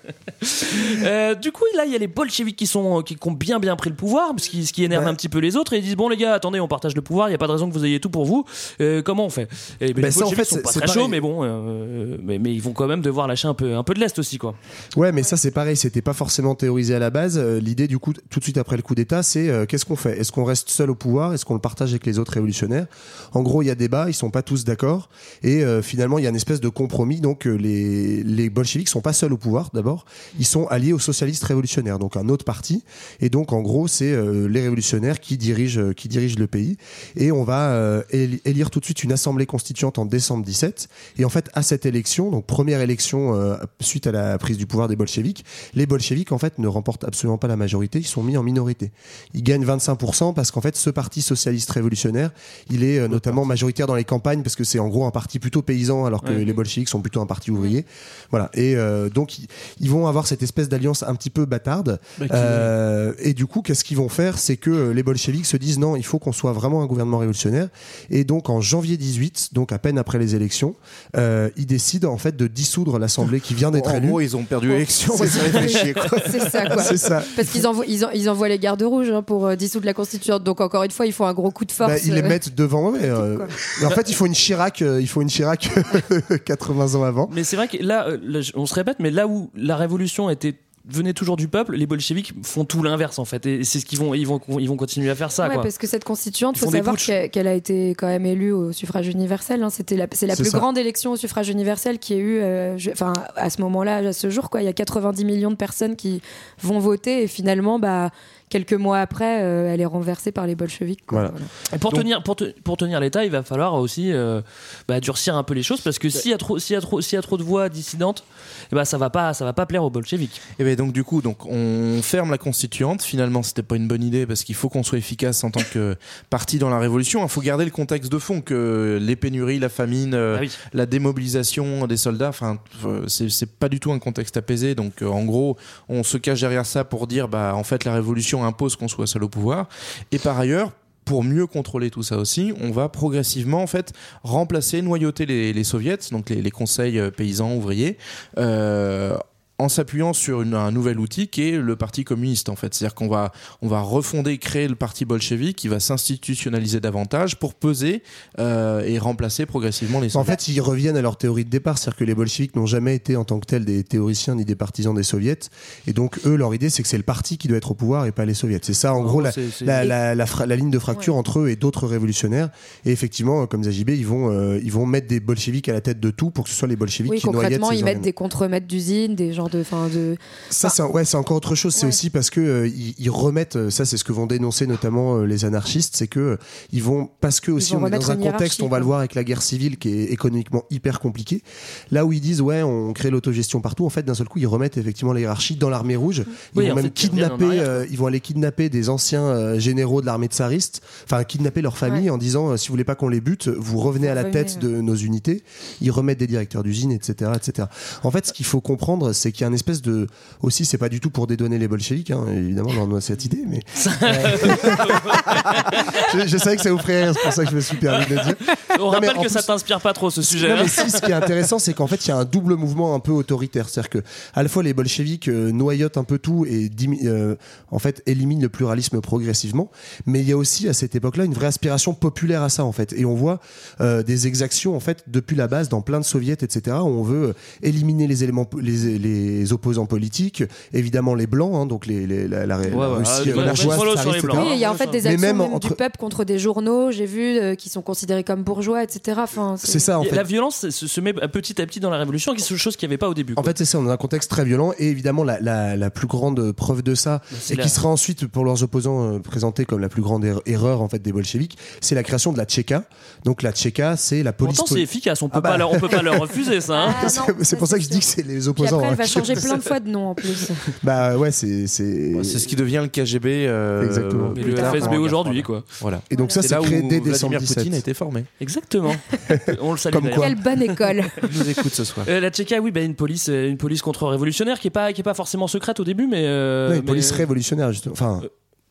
Euh, du coup, là, il y a les bolcheviks qui, sont, qui, ont bien bien pris le pouvoir, ce qui, ce qui énerve Ouais. un petit peu les autres, et ils disent Bon, les gars, attendez, on partage le pouvoir, il n'y a pas de raison que vous ayez tout pour vous. Euh, comment on fait? Et ben, Bah, Les ça, en bolcheviks fait, sont c'est- pas très chauds, mais bon, euh, mais, mais ils vont quand même devoir lâcher un peu, un peu de l'Est aussi, quoi. Ouais, mais ça c'est pareil, c'était pas forcément théorisé à la base. Euh, L'idée du coup, tout de suite après le coup d'État, c'est euh, qu'est-ce qu'on fait? Est-ce qu'on reste seul au pouvoir? Est-ce qu'on le partage avec les autres révolutionnaires? En gros, il y a débat, ils sont pas tous d'accord, et euh, finalement il y a une espèce de compromis. Donc les les bolcheviks sont pas seuls au pouvoir d'abord, ils sont alliés aux socialistes révolutionnaires, donc un autre parti. Et donc en gros, c'est les révolutionnaires qui dirigent qui dirigent le pays. Et on va éli- élire tout de suite une assemblée constituante en décembre 17. Et en fait, à cette élection, donc première élection suite à la prise du pouvoir des bolcheviks, les bolcheviks en fait ne remportent absolument pas la majorité, ils sont mis en minorité. Ils gagnent 25% parce qu'en fait, ce parti socialiste révolutionnaire, il est euh, notamment majoritaire dans les campagnes parce que c'est en gros un parti plutôt paysan alors que Ouais. les bolcheviks sont plutôt un parti ouvrier. Voilà. Et euh, donc ils, ils vont avoir cette espèce d'alliance un petit peu bâtarde. Bah, Euh, et du coup, qu'est-ce qu'ils vont faire? C'est que les bolcheviks se disent non, il faut qu'on soit vraiment un gouvernement révolutionnaire. Et donc en janvier 18, donc à peine après les élections, ils décident en fait de dissoudre l'assemblée qui vient d'être En élue. gros, ils ont perdu l'élection. C'est ça. quoi. C'est ça, quoi. C'est ça. Parce qu'ils envoient, ils, en- ils envoient les gardes rouges hein, pour euh, dissoudre la constituante. Donc, encore une fois, il faut un gros coup de force. Bah, ils les euh. mettent devant eux. mais, euh, mais en fait, il faut une Chirac. euh, il faut une Chirac 80 ans avant. Mais c'est vrai que là, euh, là, on se répète, mais là où la révolution était venait toujours du peuple, les bolcheviks font tout l'inverse en fait, et c'est ce qu'ils vont, ils vont, ils vont continuer à faire ça. Ouais, quoi. parce que cette constituante, il faut savoir qu'elle a été quand même élue au suffrage universel. hein. C'était la, c'est la C'est plus ça. grande élection au suffrage universel qui ait eu, euh, enfin, à ce moment-là, à ce jour, quoi. Il y a 90 millions de personnes qui vont voter et finalement, bah, quelques mois après, euh, elle est renversée par les bolcheviks. quoi. Voilà. Voilà. Et pour Donc- tenir, pour, te- pour tenir l'État, il va falloir aussi euh, bah, durcir un peu les choses parce que s'il y a trop, s'il y a trop, s'il y a trop de voix dissidentes, eh ben ça va pas, ça va pas plaire aux bolcheviks. Et ben donc du coup, donc on ferme la constituante. Finalement, c'était pas une bonne idée parce qu'il faut qu'on soit efficace en tant que parti dans la révolution. Il faut garder le contexte de fond que les pénuries, la famine, euh, Ah oui. la démobilisation des soldats. Enfin, c'est c'est pas du tout un contexte apaisé. Donc en gros, on se cache derrière ça pour dire bah en fait la révolution impose qu'on soit seul au pouvoir. Et par ailleurs pour mieux contrôler tout ça aussi, on va progressivement en fait remplacer, noyauter les, les soviets, donc les, conseils euh, paysans ouvriers, euh, en s'appuyant sur une- un nouvel outil qui est le parti communiste en fait. C'est-à-dire qu'on va on va refonder, créer le parti bolchevique qui va s'institutionnaliser davantage pour peser euh, et remplacer progressivement les En soviets. fait, ils reviennent à leur théorie de départ, c'est-à-dire que les bolcheviks n'ont jamais été en tant que tels des théoriciens ni des partisans des soviets, et donc eux, leur idée, c'est que c'est le parti qui doit être au pouvoir et pas les soviets. C'est ça, en gros, la, c'est- c'est- la, la- la fra- la ligne de fracture entre eux et d'autres révolutionnaires. Et effectivement, comme Zajibé, ils vont, euh, ils vont mettre des bolcheviks à la tête de tout pour que ce soit les bolcheviks Oui, qui noyettent concrètement, ces ils mettent des contremaîtres d'usines, des de. Ça, c'est ouais, c'est encore autre chose. C'est aussi parce que euh, ils, ils remettent. euh, Ça, c'est ce que vont dénoncer notamment euh, les anarchistes, c'est que euh, ils vont parce que aussi on est dans un contexte, on va le voir avec la guerre civile qui est économiquement hyper compliquée. Là où ils disent ouais, on crée l'autogestion partout. En fait, d'un seul coup, ils remettent effectivement la hiérarchie dans l'armée rouge. Ils Oui, vont même fait, kidnapper. arrière, euh, ils vont aller kidnapper des anciens euh, généraux de l'armée tsariste. Enfin, kidnapper leur famille en disant euh, si vous voulez pas qu'on les bute, vous revenez à la revenez, tête de nos unités. Ils remettent des directeurs d'usine, etc., etc. En fait, ce qu'il faut comprendre, c'est qu'il y a une espèce de aussi, c'est pas du tout pour dédonner les bolcheviks, hein, évidemment, on a cette idée, mais je, je savais que ça vous ferait rire, c'est pour ça que je me suis permis de le dire. On Non, rappelle que ça plus- t'inspire pas trop ce sujet. Non, hein. mais si, ce qui est intéressant, c'est qu'en fait, il y a un double mouvement un peu autoritaire. C'est-à-dire que, à la fois, les bolcheviks euh, noyotent un peu tout et euh, en fait éliminent le pluralisme progressivement. Mais il y a aussi, à cette époque-là, une vraie aspiration populaire à ça, en fait. Et on voit euh, des exactions, en fait, depuis la base, dans plein de soviets, etc., où on veut euh, éliminer les éléments, les, les opposants politiques, évidemment les blancs, hein, donc les, les- la, la, la ouais. Russie Ah, ouais, il y a en fait des actions même même, entre- du peuple contre des journaux, j'ai vu, euh, qui sont considérés comme bourgeois, etc. Enfin, C'est ça, en fait. La violence se, se met petit à petit dans la révolution, qui est chose qu'il n'y avait pas au début. En quoi. fait, c'est ça, on est dans un contexte très violent et évidemment la, la, la plus grande preuve de ça c'est et la- qui sera ensuite pour leurs opposants euh, présentée comme la plus grande er- erreur en fait des bolcheviks, c'est la création de la Tchéka. Donc la Tchéka, c'est la police. Pourtant, c'est efficace, on peut, Ah bah. pas leur, on peut pas leur refuser ça. hein. Ah, C'est- pour ça que je dis que c'est les opposants. après, elle hein, va changer plein de fois de nom en plus. Bah ouais, c'est c'est. C'est ce qui devient le KGB. euh, Exactement. Et plus le FSB aujourd'hui, quoi. Voilà. Et donc ça, C'est créé où dès décembre Vladimir 17. Poutine a été formé. Exactement. on le salue Comme quoi. Quelle bonne école. Nous écoute ce soir. Euh, la Tchéka, oui, bah, une police, euh, une police contre-révolutionnaire qui est pas, qui est pas forcément secrète au début, mais. euh, Non, une mais- police révolutionnaire justement. Enfin,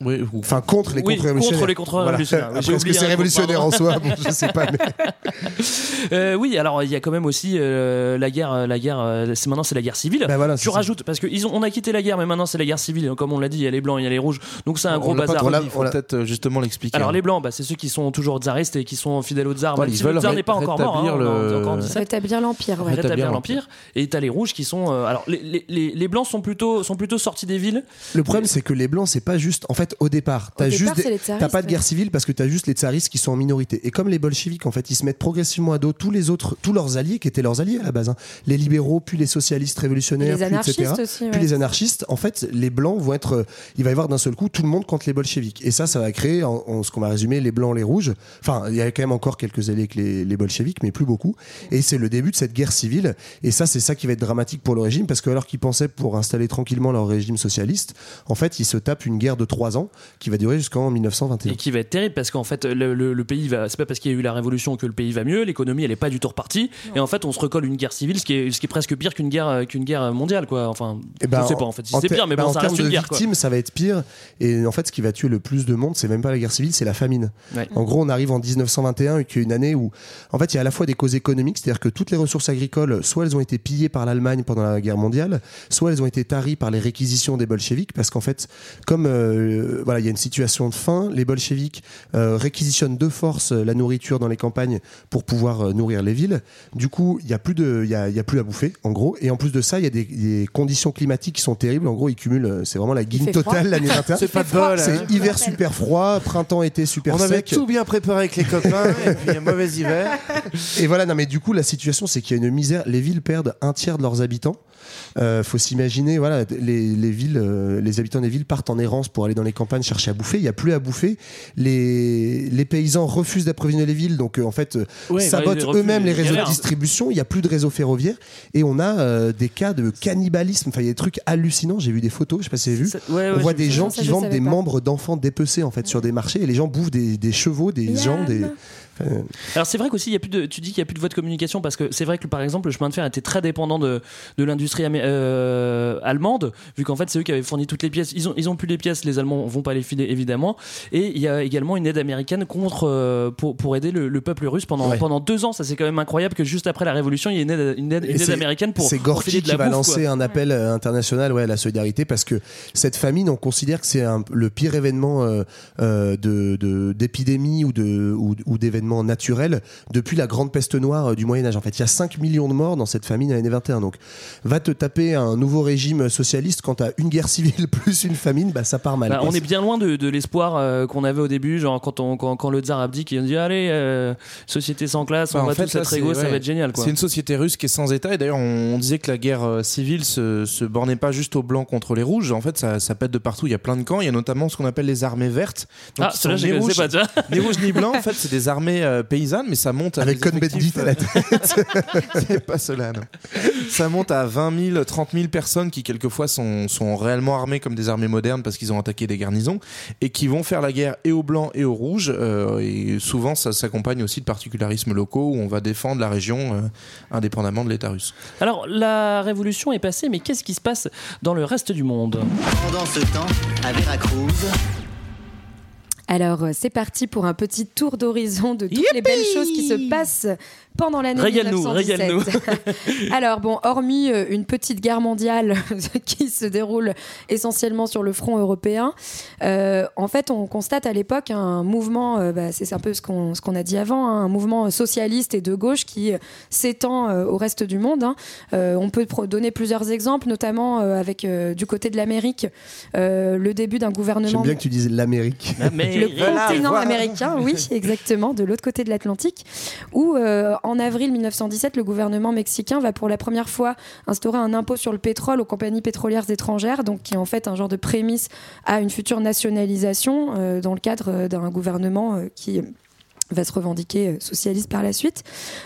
Oui, ou- enfin contre les Oui, contre-révolutionnaires. contre les contre-révolutionnaires. Voilà. J'ai Après, est-ce que c'est révolutionnaire en soi Bon, Je sais pas. mais- Euh, oui, alors il y a quand même aussi euh, la guerre, la guerre. euh, c'est maintenant c'est la guerre civile. Bah voilà, tu ça. rajoutes parce que ils ont, on a quitté la guerre, mais maintenant c'est la guerre civile. Comme on l'a dit, il y a les blancs, il y a les rouges, donc c'est un gros on bazar. On Il faut peut-être euh, justement l'expliquer. Alors hein. les blancs, bah, c'est ceux qui sont toujours tsaristes et qui sont fidèles au tsar. Ouais, même ils si le veulent tsar ré- n'est pas encore mort. rétablir hein, on est le- encore en 17. Rétablir l'Empire. Rétablir l'Empire. et t'as les rouges qui sont euh, alors les, les, les, les blancs sont plutôt sont plutôt sortis des villes Le problème, c'est que les blancs, c'est pas juste. En fait, au départ, t'as juste. des- T'as pas de guerre civile parce que t'as juste les tsaristes qui sont en minorité. Et comme les bolcheviks, en fait, ils se mettent progressivement à dos tous les autres, tous leurs alliés qui étaient leurs alliés à la base. hein. Les libéraux, puis les socialistes révolutionnaires, les puis etc. anarchistes aussi, Puis ouais. les anarchistes. En fait, les blancs vont être. euh, Il va y avoir d'un seul coup tout le monde contre les bolcheviks. Et ça, ça va créer en, en ce qu'on va résumer les blancs, les rouges. Enfin, il y a quand même encore quelques alliés avec les, les bolcheviks, mais plus beaucoup. Et c'est le début de cette guerre civile. Et ça, c'est ça qui va être dramatique pour le régime parce que alors qu'ils pensaient pour installer tranquillement leur régime socialiste, en fait, ils se tapent une guerre de trois ans qui va durer jusqu'en 1921. et qui va être terrible parce qu'en fait le, le- le pays va c'est pas parce qu'il y a eu la révolution que le pays va mieux l'économie elle est pas du tout repartie et en fait on se recolle une guerre civile ce qui est ce qui est presque pire qu'une guerre qu'une guerre mondiale quoi enfin Eh ben, je sais pas en fait si c'est pire mais bah, bon en ça reste une de guerre quoi victimes, ça va être pire. Et en fait, ce qui va tuer le plus de monde, c'est même pas la guerre civile, c'est la famine. Ouais. En gros, on arrive en 1921, qui est une année où, en fait, il y a à la fois des causes économiques, c'est-à-dire que toutes les ressources agricoles, soit elles ont été pillées par l'Allemagne pendant la guerre mondiale, soit elles ont été taries par les réquisitions des bolcheviks, parce qu'en fait, comme euh, voilà, il y a une situation de faim, les bolcheviks euh, réquisitionnent de force euh, la nourriture dans les campagnes pour pouvoir euh, nourrir les villes. Du coup, il y a plus de, il y a, il y a plus à bouffer, en gros. Et en plus de ça, il y a des, des conditions climatiques qui sont terribles. En gros, ils cumulent, euh, c'est vraiment la guine totale l'année 21. C'est pas de bol. C'est hiver super froid, printemps, été super On avait sec. tout bien préparé avec les copains et puis un mauvais hiver. Et voilà, non, mais du coup, la situation, c'est qu'il y a une misère. Les villes perdent un tiers de leurs habitants. Euh, faut s'imaginer, voilà, les, les villes, euh, les habitants des villes partent en errance pour aller dans les campagnes chercher à bouffer. Il y a plus à bouffer. Les, les paysans refusent d'approvisionner les villes, donc euh, en fait, euh, Ouais, sabotent bah, refusent- eux-mêmes les réseaux de distribution. Il y a plus de réseau ferroviaire et on a euh, des cas de cannibalisme. Enfin, il y a des trucs hallucinants. J'ai vu des photos, je sais pas si vous avez vu. Ça- ouais, ouais, on voit des gens Ça, qui vendent des pas. membres d'enfants dépecés en fait sur des marchés et les gens bouffent des, des chevaux, des gens, des Alors c'est vrai qu'aussi il y a plus de tu dis qu'il y a plus de voie de communication parce que c'est vrai que par exemple le chemin de fer était très dépendant de, de l'industrie euh, allemande vu qu'en fait c'est eux qui avaient fourni toutes les pièces ils ont ils ont plus les pièces les Allemands vont pas les filer évidemment et il y a également une aide américaine contre euh, pour, pour aider le, le peuple russe pendant Ouais. pendant deux ans ça c'est quand même incroyable que juste après la révolution il y ait une aide une aide, une aide américaine pour C'est Gorky qui va bouffe, lancer quoi. un appel euh, international ouais, à la solidarité parce que cette famine, on considère que c'est le pire événement euh, euh, d'épidémie ou de- ou, ou d'événement naturel depuis la grande peste noire euh, du Moyen-Âge. En fait, il y a 5 millions de morts dans cette famine à l'année 21. Donc, va te taper un nouveau régime socialiste quand t'as une guerre civile plus une famine, bah ça part mal. Bah, on est bien loin de, de l'espoir euh, qu'on avait au début, genre quand, on, quand, quand le tsar abdique, il dit allez, euh, société sans classe, on Bah, en va fait, tous là, être égaux, ça va être génial. C'est une société russe qui est sans État et d'ailleurs on, on disait que la guerre euh, civile se, se bornait pas juste aux blancs contre les rouges. En fait, ça, ça pète de partout. Il y a plein de camps. Il y a notamment ce qu'on appelle les armées vertes. Ah, cela sont je ni connaissais rouges- pas. Ni rouges ni blancs. En fait, c'est des armées euh, paysannes, mais ça monte à Avec effectifs, à la c'est pas cela, non. Ça monte à 20 000, 30 000 personnes qui quelquefois sont, sont réellement armées comme des armées modernes parce qu'ils ont attaqué des garnisons et qui vont faire la guerre et aux blancs et aux rouges. euh, et souvent, ça s'accompagne aussi de particularismes locaux où on va défendre la région euh, indépendamment de l'État russe. Alors la révolution est passée, mais qu'est-ce qui se passe dans le reste du monde? Pendant ce temps, à Veracruz, Alors, euh, c'est parti pour un petit tour d'horizon de toutes les belles choses qui se passent pendant l'année Régale-nous, 1917. régale-nous. Alors, bon, hormis euh, une petite guerre mondiale qui se déroule essentiellement sur le front européen, euh, en fait, on constate à l'époque un mouvement, euh, bah, c'est un peu ce qu'on ce qu'on a dit avant, hein, un mouvement socialiste et de gauche qui s'étend euh, au reste du monde. hein. Euh, on peut pro- donner plusieurs exemples, notamment euh, avec euh, du côté de l'Amérique, euh, le début d'un gouvernement J'aime bien que tu dises l'Amérique. Le continent américain, oui, exactement, de l'autre côté de l'Atlantique, où euh, en avril 1917, le gouvernement mexicain va pour la première fois instaurer un impôt sur le pétrole aux compagnies pétrolières étrangères, donc qui est en fait un genre de prémisse à une future nationalisation euh, dans le cadre euh, d'un gouvernement qui va se revendiquer euh, socialiste par la suite.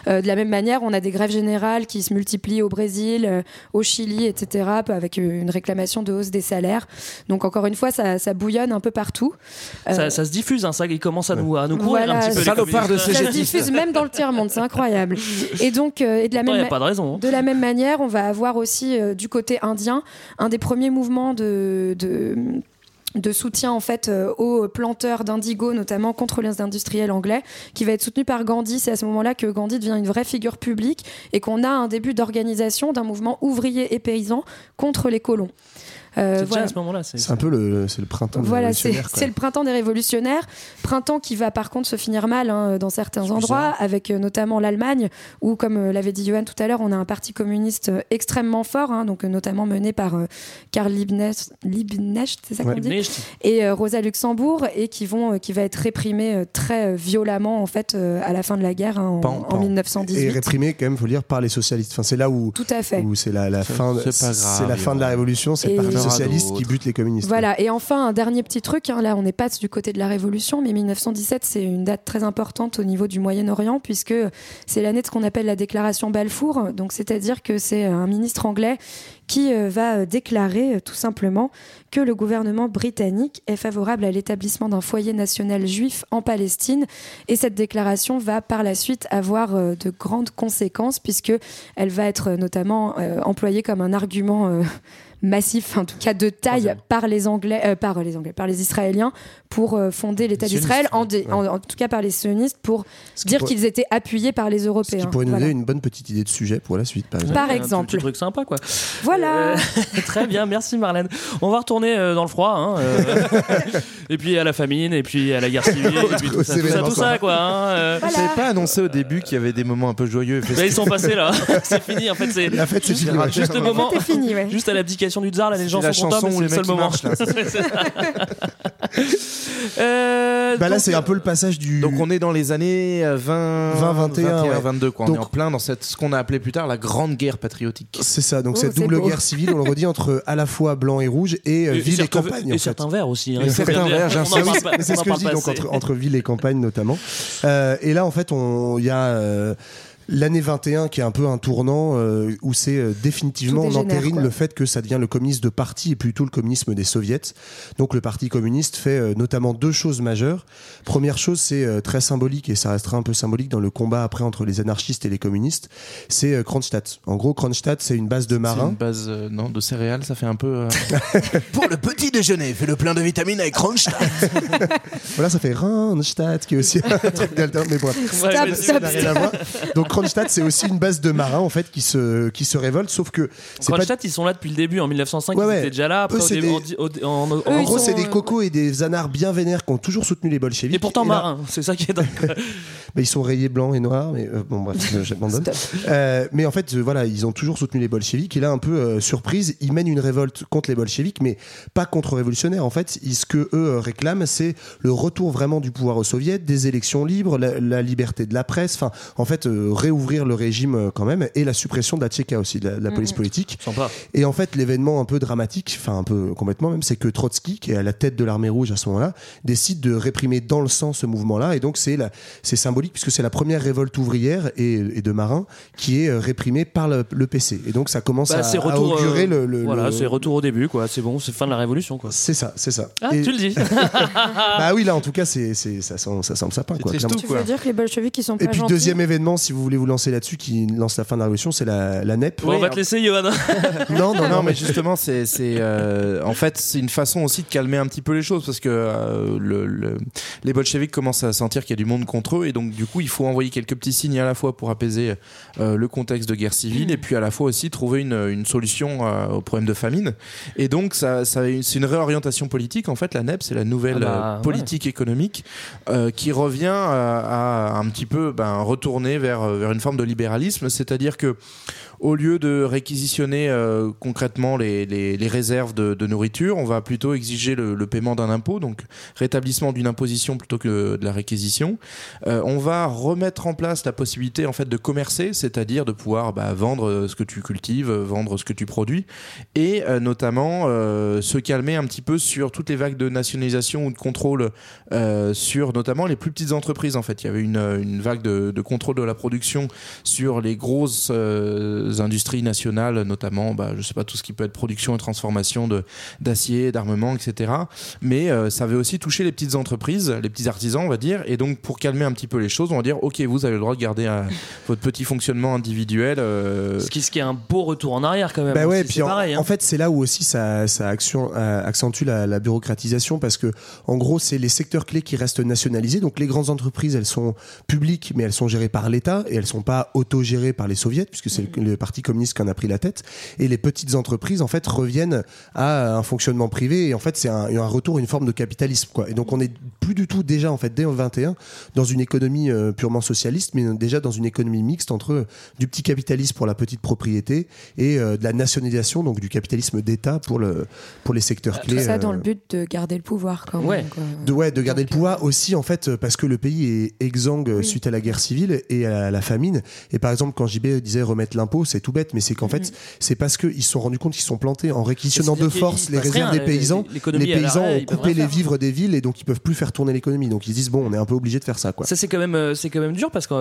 Euh, de la même manière, on a des grèves générales qui se multiplient au Brésil, euh, au Chili, etc., avec une réclamation de hausse des salaires. Donc encore une fois, ça, ça bouillonne un peu partout. Euh, ça, ça se diffuse, hein, ça, il commence à nous, à nous courir voilà, un petit peu. Salopard de ça se diffuse même dans le tiers-monde, c'est incroyable. Et donc, euh, et de la même pas de raison. hein. de la même manière, on va avoir aussi euh, du côté indien un des premiers mouvements de, de de soutien en fait euh, aux planteurs d'indigo notamment contre les industriels anglais qui va être soutenu par Gandhi. C'est à ce moment-là que Gandhi devient une vraie figure publique et qu'on a un début d'organisation d'un mouvement ouvrier et paysan contre les colons Euh, C'est déjà voilà. à ce moment-là. c'est- C'est un peu le, c'est le printemps des Voilà, c'est révolutionnaires, quoi. c'est le printemps des révolutionnaires. Printemps qui va par contre se finir mal hein, dans certains endroits, avec euh, notamment l'Allemagne, où, comme euh, l'avait dit Johan tout à l'heure, on a un parti communiste euh, extrêmement fort, hein, donc euh, notamment mené par euh, Karl Liebknecht, Liebknecht, c'est ça qu'on Ouais. dit Liebknecht. et euh, Rosa Luxembourg, et qui, vont, euh, qui va être réprimé euh, très euh, violemment en fait euh, à la fin de la guerre hein, en, Pan- en pan. 1918. Et réprimé, quand même, faut le dire, par les socialistes. Enfin, c'est là où, Tout à fait. où c'est la, fin, de- c'est pas grave, c'est la fin de la Johan. révolution, c'est Et- le parti Il y en aura socialiste qui d'autres. bute les communistes. Voilà, et enfin un dernier petit truc, hein, là on n'est pas du côté de la Révolution, mais 1917 c'est une date très importante au niveau du Moyen-Orient puisque c'est l'année de ce qu'on appelle la déclaration Balfour, donc c'est-à-dire que c'est un ministre anglais qui euh, va euh, déclarer euh, tout simplement que le gouvernement britannique est favorable à l'établissement d'un foyer national juif en Palestine et cette déclaration va par la suite avoir de grandes conséquences puisque elle va être notamment euh, employée comme un argument euh, massif, en tout cas de taille, par les Anglais, euh, par les Anglais, par les Israéliens pour euh, fonder l'État d'Israël, en, ouais. en, en tout cas par les sionistes pour Ce dire qu'ils étaient appuyés par les Ce Européens. qui pourrait nous Voilà. donner une bonne petite idée de sujet pour la suite, par exemple. Par Un exemple. petit truc sympa, quoi. Voilà. Euh, très bien, merci Marlène. On va retourner euh, dans le froid, hein, euh, et puis à la famine, et puis à la guerre civile, et puis tout ça, tout ça, tout ça, quoi. hein, euh. Vous savez pas annoncé au début qu'il y avait des moments un peu joyeux Bah, ils sont passés là, c'est fini en fait. C'est La fête, c'est juste, fini, ouais. juste le moment, C'était fini, ouais. juste à l'abdication du tsar, là les gens la sont contents, chanson mais où c'est le les seul moment. marchent, là. Euh, Bah là, c'est un peu le passage du. Donc on est dans les années euh, 20, 20, 21, ouais. 22 quoi. On Donc- est en plein dans cette, ce qu'on a appelé plus tard la grande guerre patriotique. C'est ça, donc Oh, cette c'est double beau. guerre civile, on le redit, entre à la fois blanc et rouge et, euh, et ville et certains- campagne. et en fait. certains verts aussi. hein, Et certains verts, On c'est on ce que je dis, donc entre, ville et campagne notamment. Euh, et là, en fait, on- il y a. l'année 21 qui est un peu un tournant euh, où c'est euh, définitivement on entérine quoi. le fait que ça devient le communisme de parti et plutôt le communisme des soviets. Donc le parti communiste fait euh, notamment deux choses majeures. Première chose, c'est euh, très symbolique et ça restera un peu symbolique dans le combat après entre les anarchistes et les communistes, c'est euh, Kronstadt. En gros, Kronstadt, c'est une base de C'est marins. une base euh, non, de céréales, ça fait un peu. euh, Pour le petit déjeuner, fais le plein de vitamines avec Kronstadt. Voilà, ça fait Kronstadt, qui est aussi un truc d'alter, mais bon, Stop, ça stop, à voir. Donc Kronstadt, c'est aussi une base de marins en fait qui se qui se révolte, sauf que c'est pas Kronstadt, ils sont là depuis le début. En 1905, Ouais, ils ouais. étaient déjà là. Après, Eux, au c'est dé- des- en- au- en- en- Eux, En ils gros, sont, c'est des euh, cocos et des anards bien vénères qui ont toujours soutenu les bolcheviks. Et pourtant Et là- marins, c'est ça qui est dingue. Mais ils sont rayés blancs et noirs. Mais euh, bon, bref, j'abandonne. Euh, mais en fait, voilà, ils ont toujours soutenu les bolcheviks. Et là, un peu euh, surprise, ils mènent une révolte contre les bolcheviks, mais pas contre-révolutionnaires. En fait, ce que eux réclament, c'est le retour vraiment du pouvoir aux soviets, des élections libres, la, la liberté de la presse. Enfin, en fait, euh, réouvrir le régime euh, quand même et la suppression de la Tchéka aussi, de la, de la police politique. Sympa. Et en fait, l'événement un peu dramatique, enfin un peu complètement même, c'est que Trotsky, qui est à la tête de l'armée rouge à ce moment-là, décide de réprimer dans le sang ce mouvement-là. Et donc c'est la- c'est symbolique puisque c'est la première révolte ouvrière et, et de marins qui est euh, réprimée par le, le PC. Et donc ça commence Bah, à, c'est à retour. augurer euh, le, le- voilà, le- c'est retour au début, quoi. C'est bon, c'est fin de la révolution, quoi. C'est ça, c'est ça. Ah, Et- tu le dis. bah oui, là en tout cas, c'est c'est- ça sent, ça sent le sapin. Quoi, clairement. Tu veux dire que les bolcheviks ils sont pas Et puis gentils deuxième événement, si vous voulez vous lancer là-dessus, qui lance la fin de la révolution, c'est la, la NEP. On va te laisser, Johan. Non, non, non, mais justement, c'est, c'est, euh, en fait, c'est une façon aussi de calmer un petit peu les choses parce que euh, le, le- les bolcheviks commencent à sentir qu'il y a du monde contre eux et donc du coup, il faut envoyer quelques petits signes à la fois pour apaiser euh, le contexte de guerre civile et puis à la fois aussi trouver une, une solution euh, au problème de famine. Et donc, ça, ça, c'est une réorientation politique. En fait, la NEP, c'est la nouvelle Ah bah, euh, politique économique euh, qui revient à, à un petit peu ben, retourner vers, vers une forme de libéralisme, c'est-à-dire que au lieu de réquisitionner euh, concrètement les, réserves de, nourriture, on va plutôt exiger le, paiement d'un impôt, donc rétablissement d'une imposition plutôt que de la réquisition. Euh, on va remettre en place la possibilité en fait de commercer, c'est-à-dire de pouvoir bah, vendre euh, ce que tu cultives, vendre ce que tu produis, et notamment se calmer un petit peu sur toutes les vagues de nationalisation ou de contrôle sur notamment les plus petites entreprises. En fait, il y avait une, vague de, contrôle de la production sur les grosses industries nationales, notamment, bah, je sais pas tout ce qui peut être production et transformation de d'acier, d'armement, etc. Mais euh, ça avait aussi touché les petites entreprises, les petits artisans, on va dire. Et donc, pour calmer un petit peu les choses, on va dire, ok, vous avez le droit de garder euh, votre petit fonctionnement individuel. euh, Ce qui, ce qui est un beau retour en arrière, quand même. Bah ouais, C'est- puis en, pareil. hein. en fait, c'est là où aussi ça, ça action- euh, accentue la, la bureaucratisation parce que, en gros, c'est les secteurs clés qui restent nationalisés. Donc, les grandes entreprises, elles sont publiques, mais elles sont gérées par l'État et elles sont pas autogérées par les soviets puisque c'est le, le parti communiste qui en a pris la tête. Et les petites entreprises, en fait, reviennent à un fonctionnement privé et en fait, c'est un, un retour, une forme de capitalisme, quoi. Et donc, on est plus du tout déjà, en fait, dès le 21, dans une économie euh, purement socialiste, mais déjà dans une économie mixte entre du petit capitalisme pour la petite propriété et euh, de la nationalisation, donc du capitalisme d'État pour, le, pour les secteurs Tout clés. ça euh, dans le but de garder le pouvoir quand même. Ouais. quoi. de, ouais, de garder le pouvoir aussi en fait euh, parce que le pays est exsangue euh, suite à la guerre civile et à la famine et par exemple quand JB disait remettre l'impôt c'est tout bête mais c'est qu'en fait c'est parce qu'ils se sont rendus compte qu'ils se sont plantés en réquisitionnant de force les réserves rien, des paysans. l'économie, les paysans ont coupé les vivres des villes et donc ils peuvent plus faire tourner l'économie. Donc ils se disent bon on est un peu obligé de faire ça quoi. Ça c'est quand même euh, c'est quand même dur parce qu'à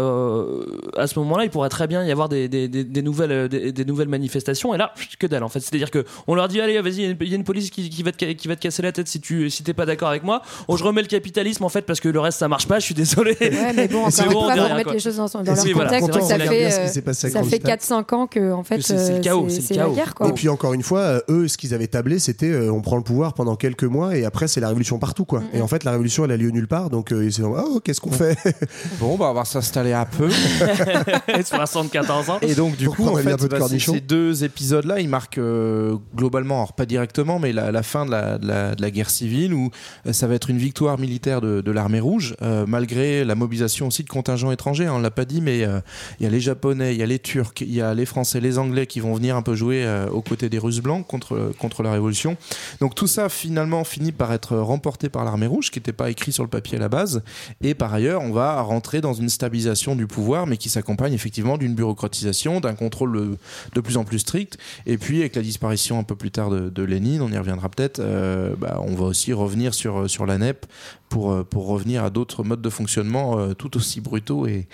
ce moment-là il pourrait très bien y avoir des, des, des, des nouvelles euh, des, des nouvelles manifestations. Et là que dalle en fait. C'est-à-dire que on leur dit allez vas-y il y a une- police qui, qui va te qui va te casser la tête si tu si t'es pas d'accord avec moi. Oh, je remets le capitalisme en fait parce que le reste ça marche pas je suis désolé. Ouais, mais bon, C'est encore une fois, remettre les choses dans, leur contexte. ça fait, regarde bien ce euh, qui s'est passé avec ça fait Kronstadt. 4-5 ans que en fait, c'est- le euh, chaos, c'est la chaos. guerre. Quoi. Et puis encore une fois, euh, eux, ce qu'ils avaient tablé, c'était euh, on prend le pouvoir pendant quelques mois et après c'est la révolution partout quoi. Et en fait, la révolution elle a lieu nulle part, donc euh, ils se disent oh qu'est-ce qu'on fait? Bon, bah, on va s'installer un peu. 74 ans Et donc, du Pour coup, prendre en fait, de bah, ces, deux épisodes-là, ils marquent euh, globalement, alors pas directement, mais la, la fin de la, de la- de la guerre civile où euh, ça va être une victoire militaire de, de l'armée rouge, euh, malgré la mobilisation aussi de contingents étrangers. hein, on l'a pas dit, mais euh, il y a les Japonais, il y a les Turcs, il y a les Français, les Anglais qui vont venir un peu jouer euh, aux côtés des Russes blancs contre, contre la Révolution. Donc tout ça, finalement, finit par être remporté par l'armée rouge, qui n'était pas écrit sur le papier à la base. Et par ailleurs, on va rentrer dans une stabilisation du pouvoir, mais qui s'accompagne effectivement d'une bureaucratisation, d'un contrôle euh, de plus en plus strict. Et puis, avec la disparition un peu plus tard de, de Lénine, on y reviendra peut-être, euh, bah, on va aussi revenir sur, sur la NEP pour, euh, pour revenir à d'autres modes de fonctionnement euh, tout aussi brutaux et,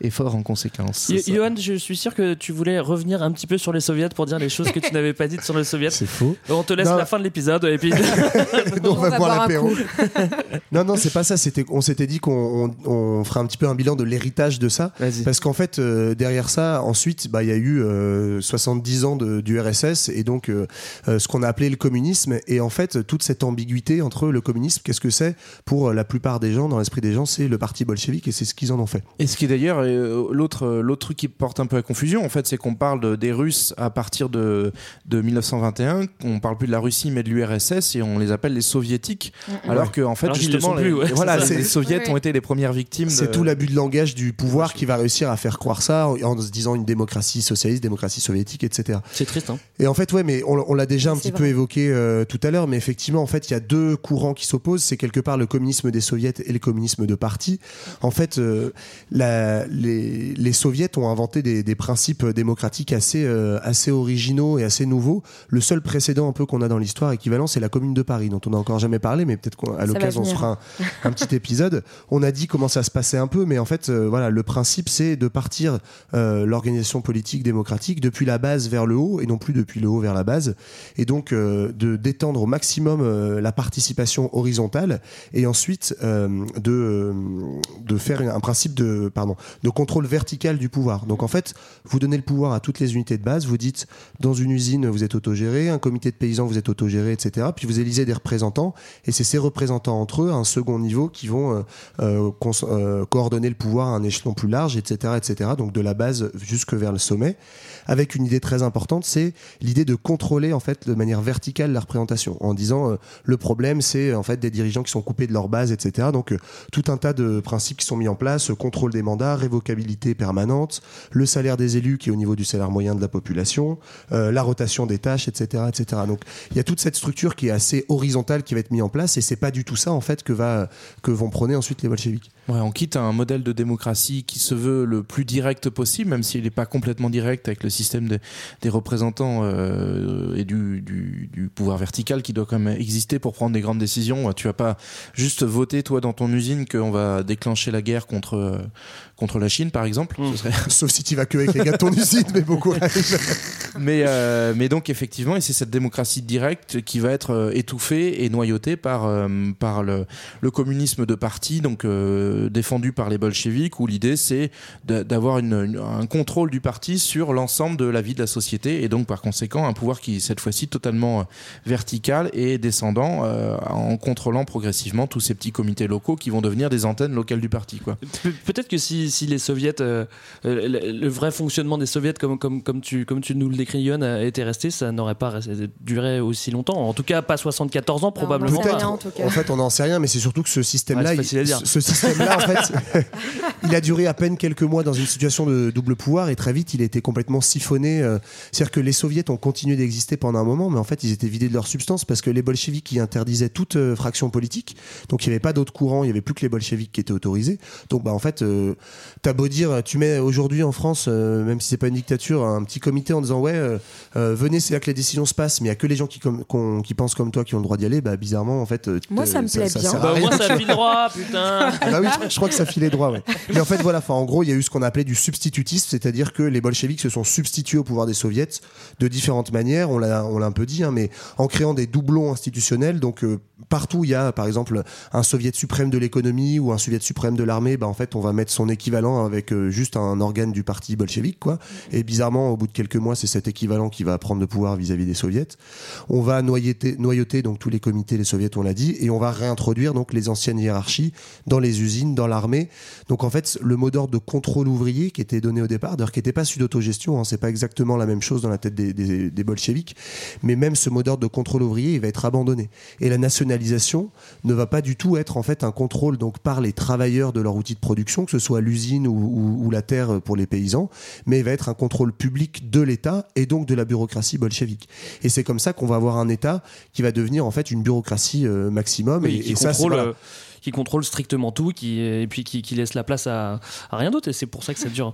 et fort cadre en conséquence. Johan, je suis sûr que tu voulais revenir un petit peu sur les soviets pour dire les choses que tu n'avais pas dites sur les soviets. C'est faux. On te laisse Non. la fin de l'épisode et puis on, va, va boire boire un l'apéro. coup. non, non, c'est pas ça. C'était, on s'était dit qu'on on, on ferait un petit peu un bilan de l'héritage de ça. Vas-y. Parce qu'en fait, euh, derrière ça, ensuite, bah, il y a eu euh, 70 ans de, du RSS et donc euh, euh, ce qu'on a appelé le communisme. Et en fait, toute cette ambiguïté entre le communisme, qu'est-ce que c'est pour euh, la plupart des gens, dans l'esprit des gens, c'est le parti bolchevique et c'est ce qu'ils en ont fait. Et ce qui est d'ailleurs euh, l'autre euh, l'autre truc qui porte un peu à confusion, en fait, c'est qu'on parle de- des Russes à partir de, de 1921. On parle plus de la Russie mais de l'URSS et on les appelle les soviétiques. Alors que en fait, Alors justement, plus, les, ouais, voilà, les soviets Ouais. ont été les premières victimes. C'est de- tout l'abus de langage du pouvoir qui va réussir à faire croire ça en, en se disant une démocratie socialiste, démocratie soviétique, etc. c'est triste. Hein. Et en fait, ouais, mais on, on l'a déjà un C'est petit vrai. peu évoqué euh, tout à l'heure, mais effectivement, en fait, il y a deux courants qui s'opposent. C'est quelque part le communisme des soviets et le communisme de parti. En fait, euh, la- les, les soviets ont inventé des, des principes démocratiques assez, euh, assez originaux et assez nouveaux. Le seul précédent un peu qu'on a dans l'histoire équivalent, c'est la Commune de Paris, dont on n'a encore jamais parlé, mais peut-être qu'à l'occasion on se fera un, un petit épisode. On a dit comment ça se passait un peu, mais en fait, euh, voilà, le principe, c'est de partir l'organisation politique démocratique depuis la base vers le haut et non plus depuis le haut vers la base, et donc de d'étendre au maximum la participation horizontale et ensuite euh, de euh, de faire un principe de pardon de contrôle vertical du pouvoir. Donc en fait, vous donnez le pouvoir à toutes les unités de base. Vous dites dans une usine vous êtes autogéré, un comité de paysans vous êtes autogéré, etc. Puis vous élisez des représentants et c'est ces représentants entre eux à un second niveau qui vont euh, euh, euh, coordonner le pouvoir à un échelon plus large, etc., etc. Donc de la base jusque vers le sommet, avec une idée très importante, c'est l'idée de contrôler en fait de manière verticale la représentation, en disant euh, le problème c'est en fait des dirigeants qui sont coupés de leur base, etc. Donc euh, tout un tas de principes qui sont mis en place, euh, contrôle des mandats, révocabilité permanente, le salaire des élus qui est au niveau du salaire moyen de la population, euh, la rotation des tâches, etc., etc. Donc il y a toute cette structure qui est assez horizontale qui va être mise en place et c'est pas du tout ça en fait que va que vont prôner ensuite les bolcheviks. Ouais, on quitte un modèle de démocratie qui se veut le plus direct possible, même s'il n'est pas complètement direct avec le système de- des représentants et du, du- du pouvoir vertical qui doit quand même exister pour prendre des grandes décisions. Tu vas pas juste voter toi dans ton usine qu'on va déclencher la guerre contre euh, contre la Chine, par exemple. Ce serait Sauf si tu vas que avec les gars de ton usine, mais courage. mais, euh, mais donc effectivement, et c'est cette démocratie directe qui va être euh, étouffée et noyautée par, euh, par le, le communisme de parti, donc euh, défendu par les bolcheviks, où l'idée c'est d'a- d'avoir une- une- un contrôle du parti sur l'ensemble de la vie de la société, et donc par conséquent un pouvoir qui cette fois-ci totalement vertical et descendant, euh, en contrôlant progressivement tous ces petits comités locaux qui vont devenir des antennes locales du parti. Quoi. Pe- Peut-être que si, si les soviets, euh, euh, le, le vrai fonctionnement des soviets, comme, comme, comme, tu, comme tu nous le décris, a été resté, ça n'aurait pas duré aussi longtemps. En tout cas, pas 74 ans, probablement. sait pas. rien, en tout cas. En fait, on n'en sait rien, mais c'est surtout que ce système-là, Ouais, ce système-là, en fait, il a duré à peine quelques mois dans une situation de double pouvoir et très vite, il a été complètement siphonné. euh, C'est-à-dire que les soviets ont continué d'exister pendant un moment, mais en fait, ils étaient vidés de leur substance parce que les bolcheviks qui interdisaient toute euh, fraction politique, donc il n'y avait pas d'autres courants, il n'y avait plus que les bolcheviks qui étaient autorisés. Donc, bah, en fait, euh, t'as beau dire, tu mets aujourd'hui en France, euh, même si c'est pas une dictature, un petit comité en disant ouais, euh, euh, venez, c'est là que les décisions se passent, mais il y a que les gens qui, comme- qu'on- qui pensent comme toi qui ont le droit d'y aller. Bah, bizarrement, en fait, Moi, ça me plaît bien. sert à Bah, rien. moins, ça file droit, putain. Ah bah oui, je, je crois que ça filait droit. Ouais. Mais en fait, voilà. Enfin, en gros, il y a eu ce qu'on appelait du substitutisme, c'est-à-dire que les bolcheviks se sont substitués au pouvoir des soviets de différentes manières. On l'a, on l'a un peu dit, hein, mais en créant des doublons institutionnels. Donc euh, partout, il y a, par exemple, un soviet suprême de l'économie ou un soviet suprême de l'armée. Bah en fait, on va mettre son équivalent avec euh, juste un organe du parti bolchevique, quoi. Et bizarrement, au bout de quelques mois, c'est cet équivalent qui va prendre le pouvoir vis-à-vis des soviets. On va noyauter, noyauter donc tous les comités, les soviets, on l'a dit, et on va réintroduire donc les anciennes hiérarchies dans les usines, dans l'armée. Donc en fait, le mot d'ordre de contrôle ouvrier qui était donné au départ, d'ailleurs qui n'était pas celui d'autogestion, hein, c'est pas exactement la même chose dans la tête des, des, des bolcheviks, mais même ce mot d'ordre de contrôle ouvrier, il va être abandonné. Et la nationalisation ne va pas du tout être en fait un contrôle donc par les travailleurs de leur outil de production, que ce soit l'usine ou, ou- ou la terre pour les paysans, mais il va être un contrôle public de l'État et donc de la bureaucratie bolchevique. Et c'est comme ça qu'on va avoir un État qui va devenir en fait une bureaucratie euh, maximum. Oui, et, qui, et ça, c'est contrôle, voilà. euh, qui contrôle strictement tout qui, et puis qui, qui laisse la place à, à rien d'autre. Et c'est pour ça que ça dure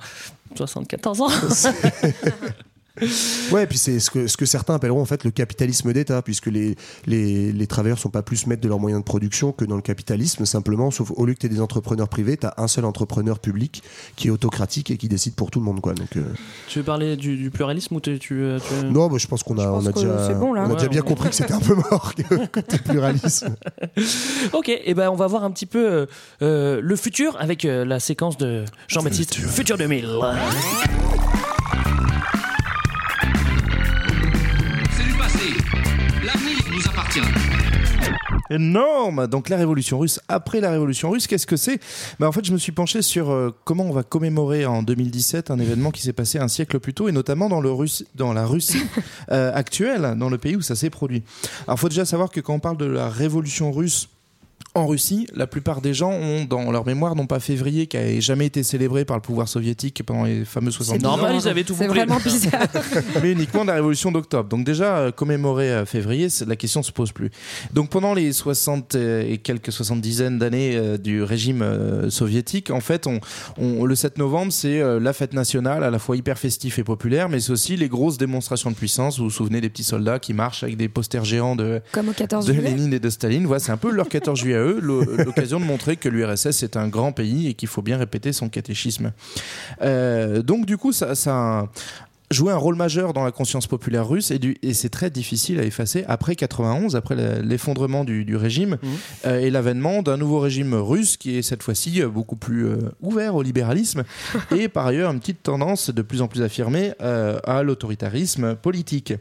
74 ans. Ouais, et puis c'est ce que, ce que certains appelleront en fait le capitalisme d'État, puisque les, les, les travailleurs sont pas plus maîtres de leurs moyens de production que dans le capitalisme, simplement, sauf au lieu que tu des entrepreneurs privés, tu as un seul entrepreneur public qui est autocratique et qui décide pour tout le monde. Quoi. Donc, euh, Tu veux parler du, du pluralisme ou tu, tu, euh, tu- Non, bah, je pense qu'on a, on a que déjà, c'est bon, là. on a déjà Ouais, bien on- compris que c'était un peu mort que- côté pluralisme. Ok, et ben on va voir un petit peu euh, euh, le futur avec euh, la séquence de Jean-Baptiste Futur 2000. Énorme Donc la révolution russe, après la révolution russe, qu'est-ce que c'est? Ben, En fait, je me suis penché sur euh, comment on va commémorer en 2017 un événement qui s'est passé un siècle plus tôt, et notamment dans, le Russe- dans la Russie euh, actuelle, dans le pays où ça s'est produit. Alors il faut déjà savoir que quand on parle de la révolution russe, en Russie, la plupart des gens ont dans leur mémoire non pas février qui a jamais été célébré par le pouvoir soviétique pendant les fameux 70 ans. normal, ils avaient tout C'est bouclé. vraiment bizarre. mais uniquement la révolution d'octobre. Donc déjà, euh, commémorer euh, février, c'est- la question se pose plus. Donc pendant les 60 et quelques 70 dizaines d'années euh, du régime euh, soviétique, en fait, on, on- le 7 novembre, c'est euh, la fête nationale, à la fois hyper festif et populaire, mais c'est aussi les grosses démonstrations de puissance. Vous vous souvenez des petits soldats qui marchent avec des posters géants de, Comme au 14 de. Lénine et de Staline. Voilà, c'est un peu leur 14 juillet à eux, l'o- l'occasion de montrer que l'URSS est un grand pays et qu'il faut bien répéter son catéchisme. Euh, donc du coup, ça, joué un rôle majeur dans la conscience populaire russe et, du- et c'est très difficile à effacer après 91, après l'effondrement du, du régime euh, et l'avènement d'un nouveau régime russe qui est cette fois-ci euh, beaucoup plus euh, ouvert au libéralisme et par ailleurs une petite tendance de plus en plus affirmée euh, à l'autoritarisme politique.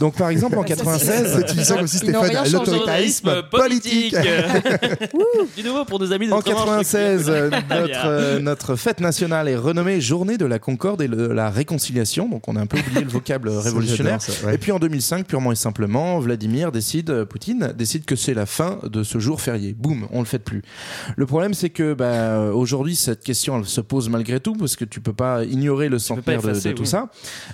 Donc par exemple en 96, tu sens aussi Stéphane, l'autoritarisme politique. du nouveau pour nos amis de En Crémanche, 96, euh, Bien. notre, euh, notre fête nationale est renommée Journée de la Concorde et de la Réconciliation. Donc on a un peu oublié le vocable révolutionnaire. j'adore ça, ouais. Et puis en 2005, purement et simplement, Vladimir décide, euh, Poutine décide que c'est la fin de ce jour férié. Boum, on le fait plus. Le problème, c'est que bah, aujourd'hui, cette question elle se pose malgré tout parce que tu peux pas ignorer le centenaire de- effacer, de, tout oui. ça.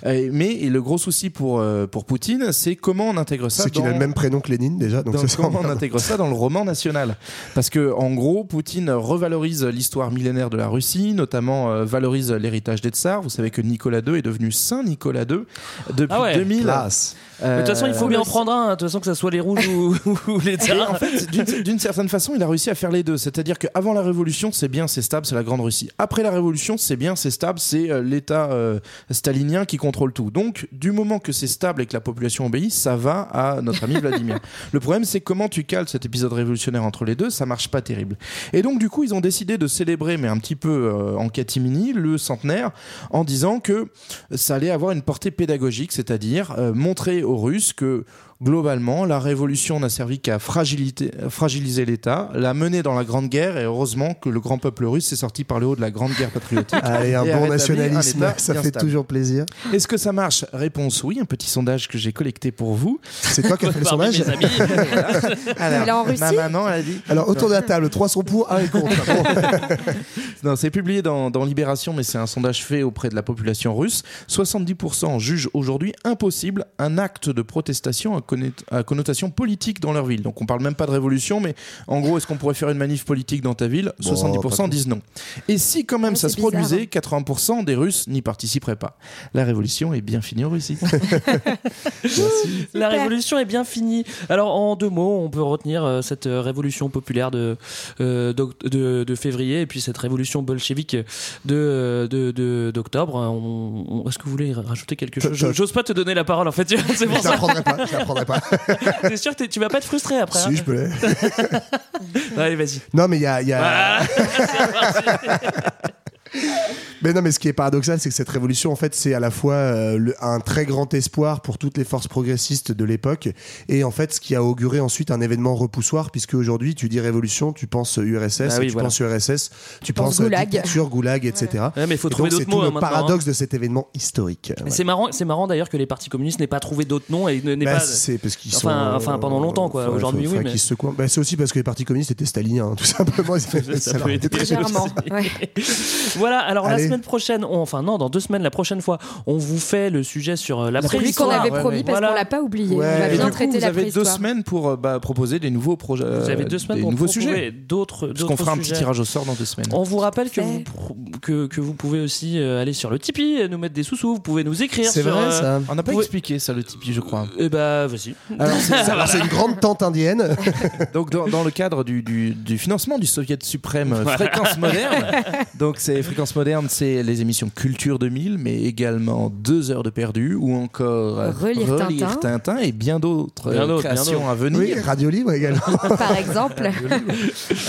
Euh, mais et le gros souci pour euh, pour Poutine, c'est comment on intègre ça C'est qu'il a dans- le même prénom que Lénine déjà, donc c'est comment on intègre ça dans le roman national Parce que en gros, Poutine revalorise l'histoire millénaire de la Russie, notamment euh, valorise l'héritage des tsars. Vous savez que Nicolas II est devenu Saint Nicolas II depuis Ah ouais. 2000. Classe. Mais De toute façon, il faut Euh, bien en prendre un, de toute façon, que ça soit les rouges ou, ou les tsars. en fait, d'une- certaine façon, il a réussi à faire les deux. C'est-à-dire qu'avant la Révolution, c'est bien, c'est stable, c'est la Grande Russie. Après la Révolution, c'est bien, c'est stable, c'est euh, l'État euh, stalinien qui contrôle tout. Donc, du moment que c'est stable et que la population obéit, ça va à notre ami Vladimir. Le problème, c'est comment tu cales cet épisode révolutionnaire entre les deux, ça marche pas terrible. Et donc, du coup, ils ont décidé de célébrer, mais un petit peu euh, en catimini, le centenaire, en disant que ça allait avoir une portée pédagogique, c'est-à-dire euh, montrer aux Russes que globalement, la révolution n'a servi qu'à fragiliser l'État, l'a mener dans la Grande Guerre, et heureusement que le grand peuple russe s'est sorti par le haut de la Grande Guerre patriotique. Allez, un et bon nationalisme, un ça fait stable. toujours plaisir. Est-ce que ça marche? Réponse oui, un petit sondage que j'ai collecté pour vous. C'est toi qui as fait le sondage mes amis. Alors, Il est en Russie? ma maman elle a dit. Alors autour de la table, trois sont pour, un est contre. Bon. Non, c'est publié dans, dans Libération, mais c'est un sondage fait auprès de la population russe. 70% jugent aujourd'hui impossible un acte de protestation à, à connotation politique dans leur ville. Donc on parle même pas de révolution, mais en gros, est-ce qu'on pourrait faire une manif politique dans ta ville? Bon, 70% pas disent non. Et si quand même Ouais, ça se bizarre, produisait, 80% des Russes n'y participeraient pas. La révolution est bien finie en Russie. La révolution est bien finie. Alors, en deux mots, on peut retenir euh, cette euh, révolution populaire de, euh, de, de février et puis cette révolution bolchevique de, de, de- d'octobre. On- on- Est-ce que vous voulez rajouter quelque chose? Je- J'ose pas te donner la parole en fait. C'est pour ça. pas, je l'apprendrai pas. T'es sûr que tu vas pas être frustré après Si, hein je peux. l'être. Allez, vas-y. Non, mais il y a. il y a- Ah, Mais non, mais ce qui est paradoxal, c'est que cette révolution, en fait, c'est à la fois euh, le- un très grand espoir pour toutes les forces progressistes de l'époque, et en fait, ce qui a auguré ensuite un événement repoussoir, puisque aujourd'hui, tu dis révolution, tu penses URSS, Bah oui, tu voilà. penses URSS, tu penses penses euh, goulag. dictature, goulag, etc. Ouais, mais il faut Et trouver d'autres c'est tout mots, hein, le maintenant, paradoxe de cet événement historique. Ouais. C'est marrant, c'est marrant d'ailleurs que les partis communistes n'aient pas trouvé d'autres noms et ne- n'aient Bah, pas. c'est parce qu'ils Enfin- sont. enfin, pendant longtemps, quoi. Aujourd'hui, oui, mais- se. Bah, c'est aussi parce que les partis communistes étaient staliniens, hein, tout simplement. Ça Ça peut était très ouais. Voilà, alors la Allez. Semaine prochaine, on- enfin non, dans deux semaines, la prochaine fois, on vous fait le sujet sur euh, la Celui qu'on avait ouais, promis ouais. parce Voilà. qu'on l'a pas oublié. Ouais, On va et bien du coup, traiter vous la avez deux semaines pour bah, proposer des nouveaux projets. Vous avez deux semaines des pour nouveaux sujets. d'autres. Parce qu'on fera un petit tirage au sort dans deux semaines. On vous rappelle que vous, pro- que, que vous pouvez aussi euh, aller sur le Tipeee, et nous mettre des sous-sous, vous pouvez nous écrire. C'est vrai, euh, ça. On n'a pas Vous- expliqué ça, le Tipeee, je crois. Eh bah, vas-y. Alors, c'est alors, c'est une grande tente indienne. Donc, dans, dans le cadre du, du- du financement du Soviet suprême Fréquence Moderne, donc c'est Fréquence Moderne, c'est les émissions Culture 2000, mais également Deux heures de perdu ou encore Relire Tintin et bien d'autres bien créations à venir. Oui, Radio Libre également. Par exemple.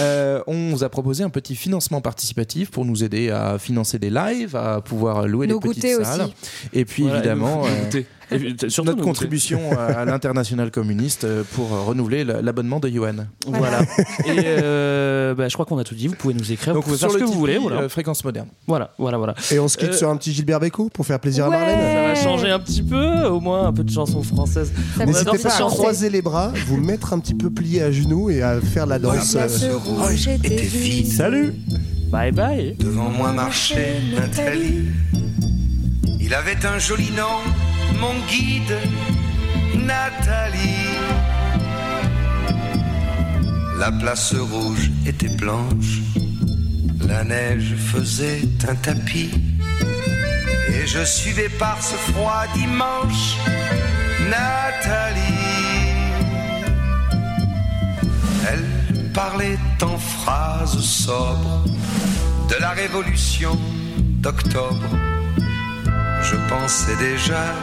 Euh, on vous a proposé un petit financement participatif pour nous aider à financer des lives, à pouvoir louer Nous les petites salles. aussi. Et puis Voilà, évidemment, euh. Et surtout notre contribution à l'international communiste euh, pour euh, renouveler la- l'abonnement de Yuan. Voilà. Et euh, bah, je crois qu'on a tout dit. Vous pouvez nous écrire, Donc vous pouvez sur faire ce que vous voulez. Voilà. Fréquence Moderne. voilà, voilà, voilà. Et on se quitte Euh, sur un petit Gilbert Bécaud pour faire plaisir Ouais. à Marlène. Ça va changer un petit peu, au moins un peu de chansons françaises. N'hésitez pas à croiser les bras, vous mettre un petit peu plié à genoux et à faire la danse. Euh, rouge. Salut Bye bye. Devant moi marchait Nathalie. Il avait un joli nom, mon guide, Nathalie. La place rouge était blanche, la neige faisait un tapis. Et je suivais par ce froid dimanche Nathalie. Elle parlait en phrases sobres de la révolution d'octobre. Je pensais déjà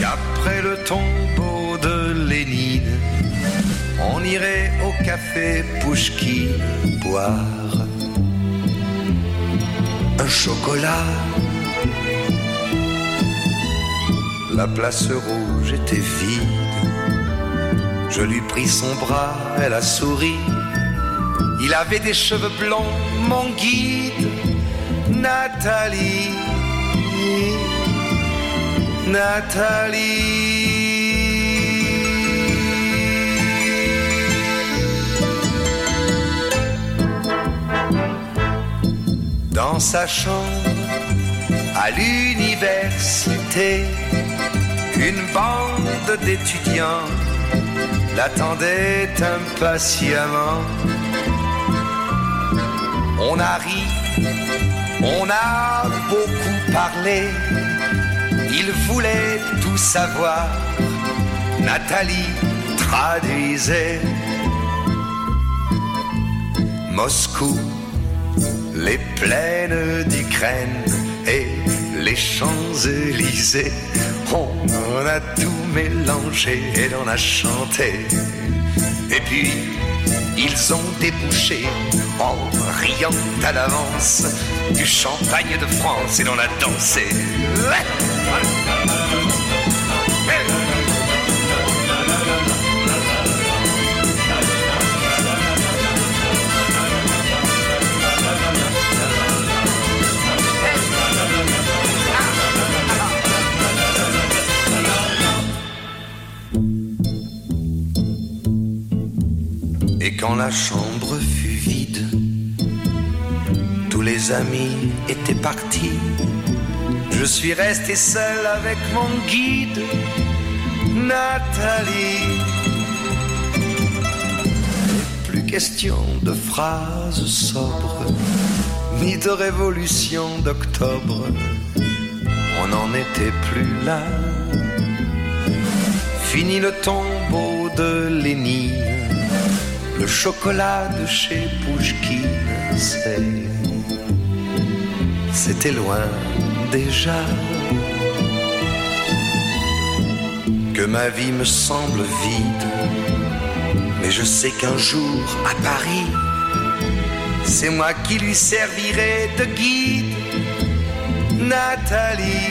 qu'après le tombeau de Lénine, on irait au café Pouchki boire un chocolat. La place rouge était vide. Je lui pris son bras, elle a souri. Il avait des cheveux blonds, mon guide, Nathalie. Nathalie. Dans sa chambre, à l'université, une bande d'étudiants l'attendait impatiemment. On a ri, on a beaucoup parlé, il voulait tout savoir. Nathalie traduisait Moscou, les plaines d'Ukraine et les Champs-Élysées. On en a tout mélangé et l'on a chanté. Et puis, ils ont débouché en riant à l'avance du champagne de France et l'on a dansé. Quand la chambre fut vide, tous les amis étaient partis. Je suis resté seul avec mon guide, Nathalie. Plus question de phrases sobres, ni de révolution d'octobre. On n'en était plus là. Fini le tombeau de Lénine le chocolat de chez Pouchkine. C'était loin déjà. Que ma vie me semble vide, mais je sais qu'un jour à Paris, c'est moi qui lui servirai de guide, Nathalie.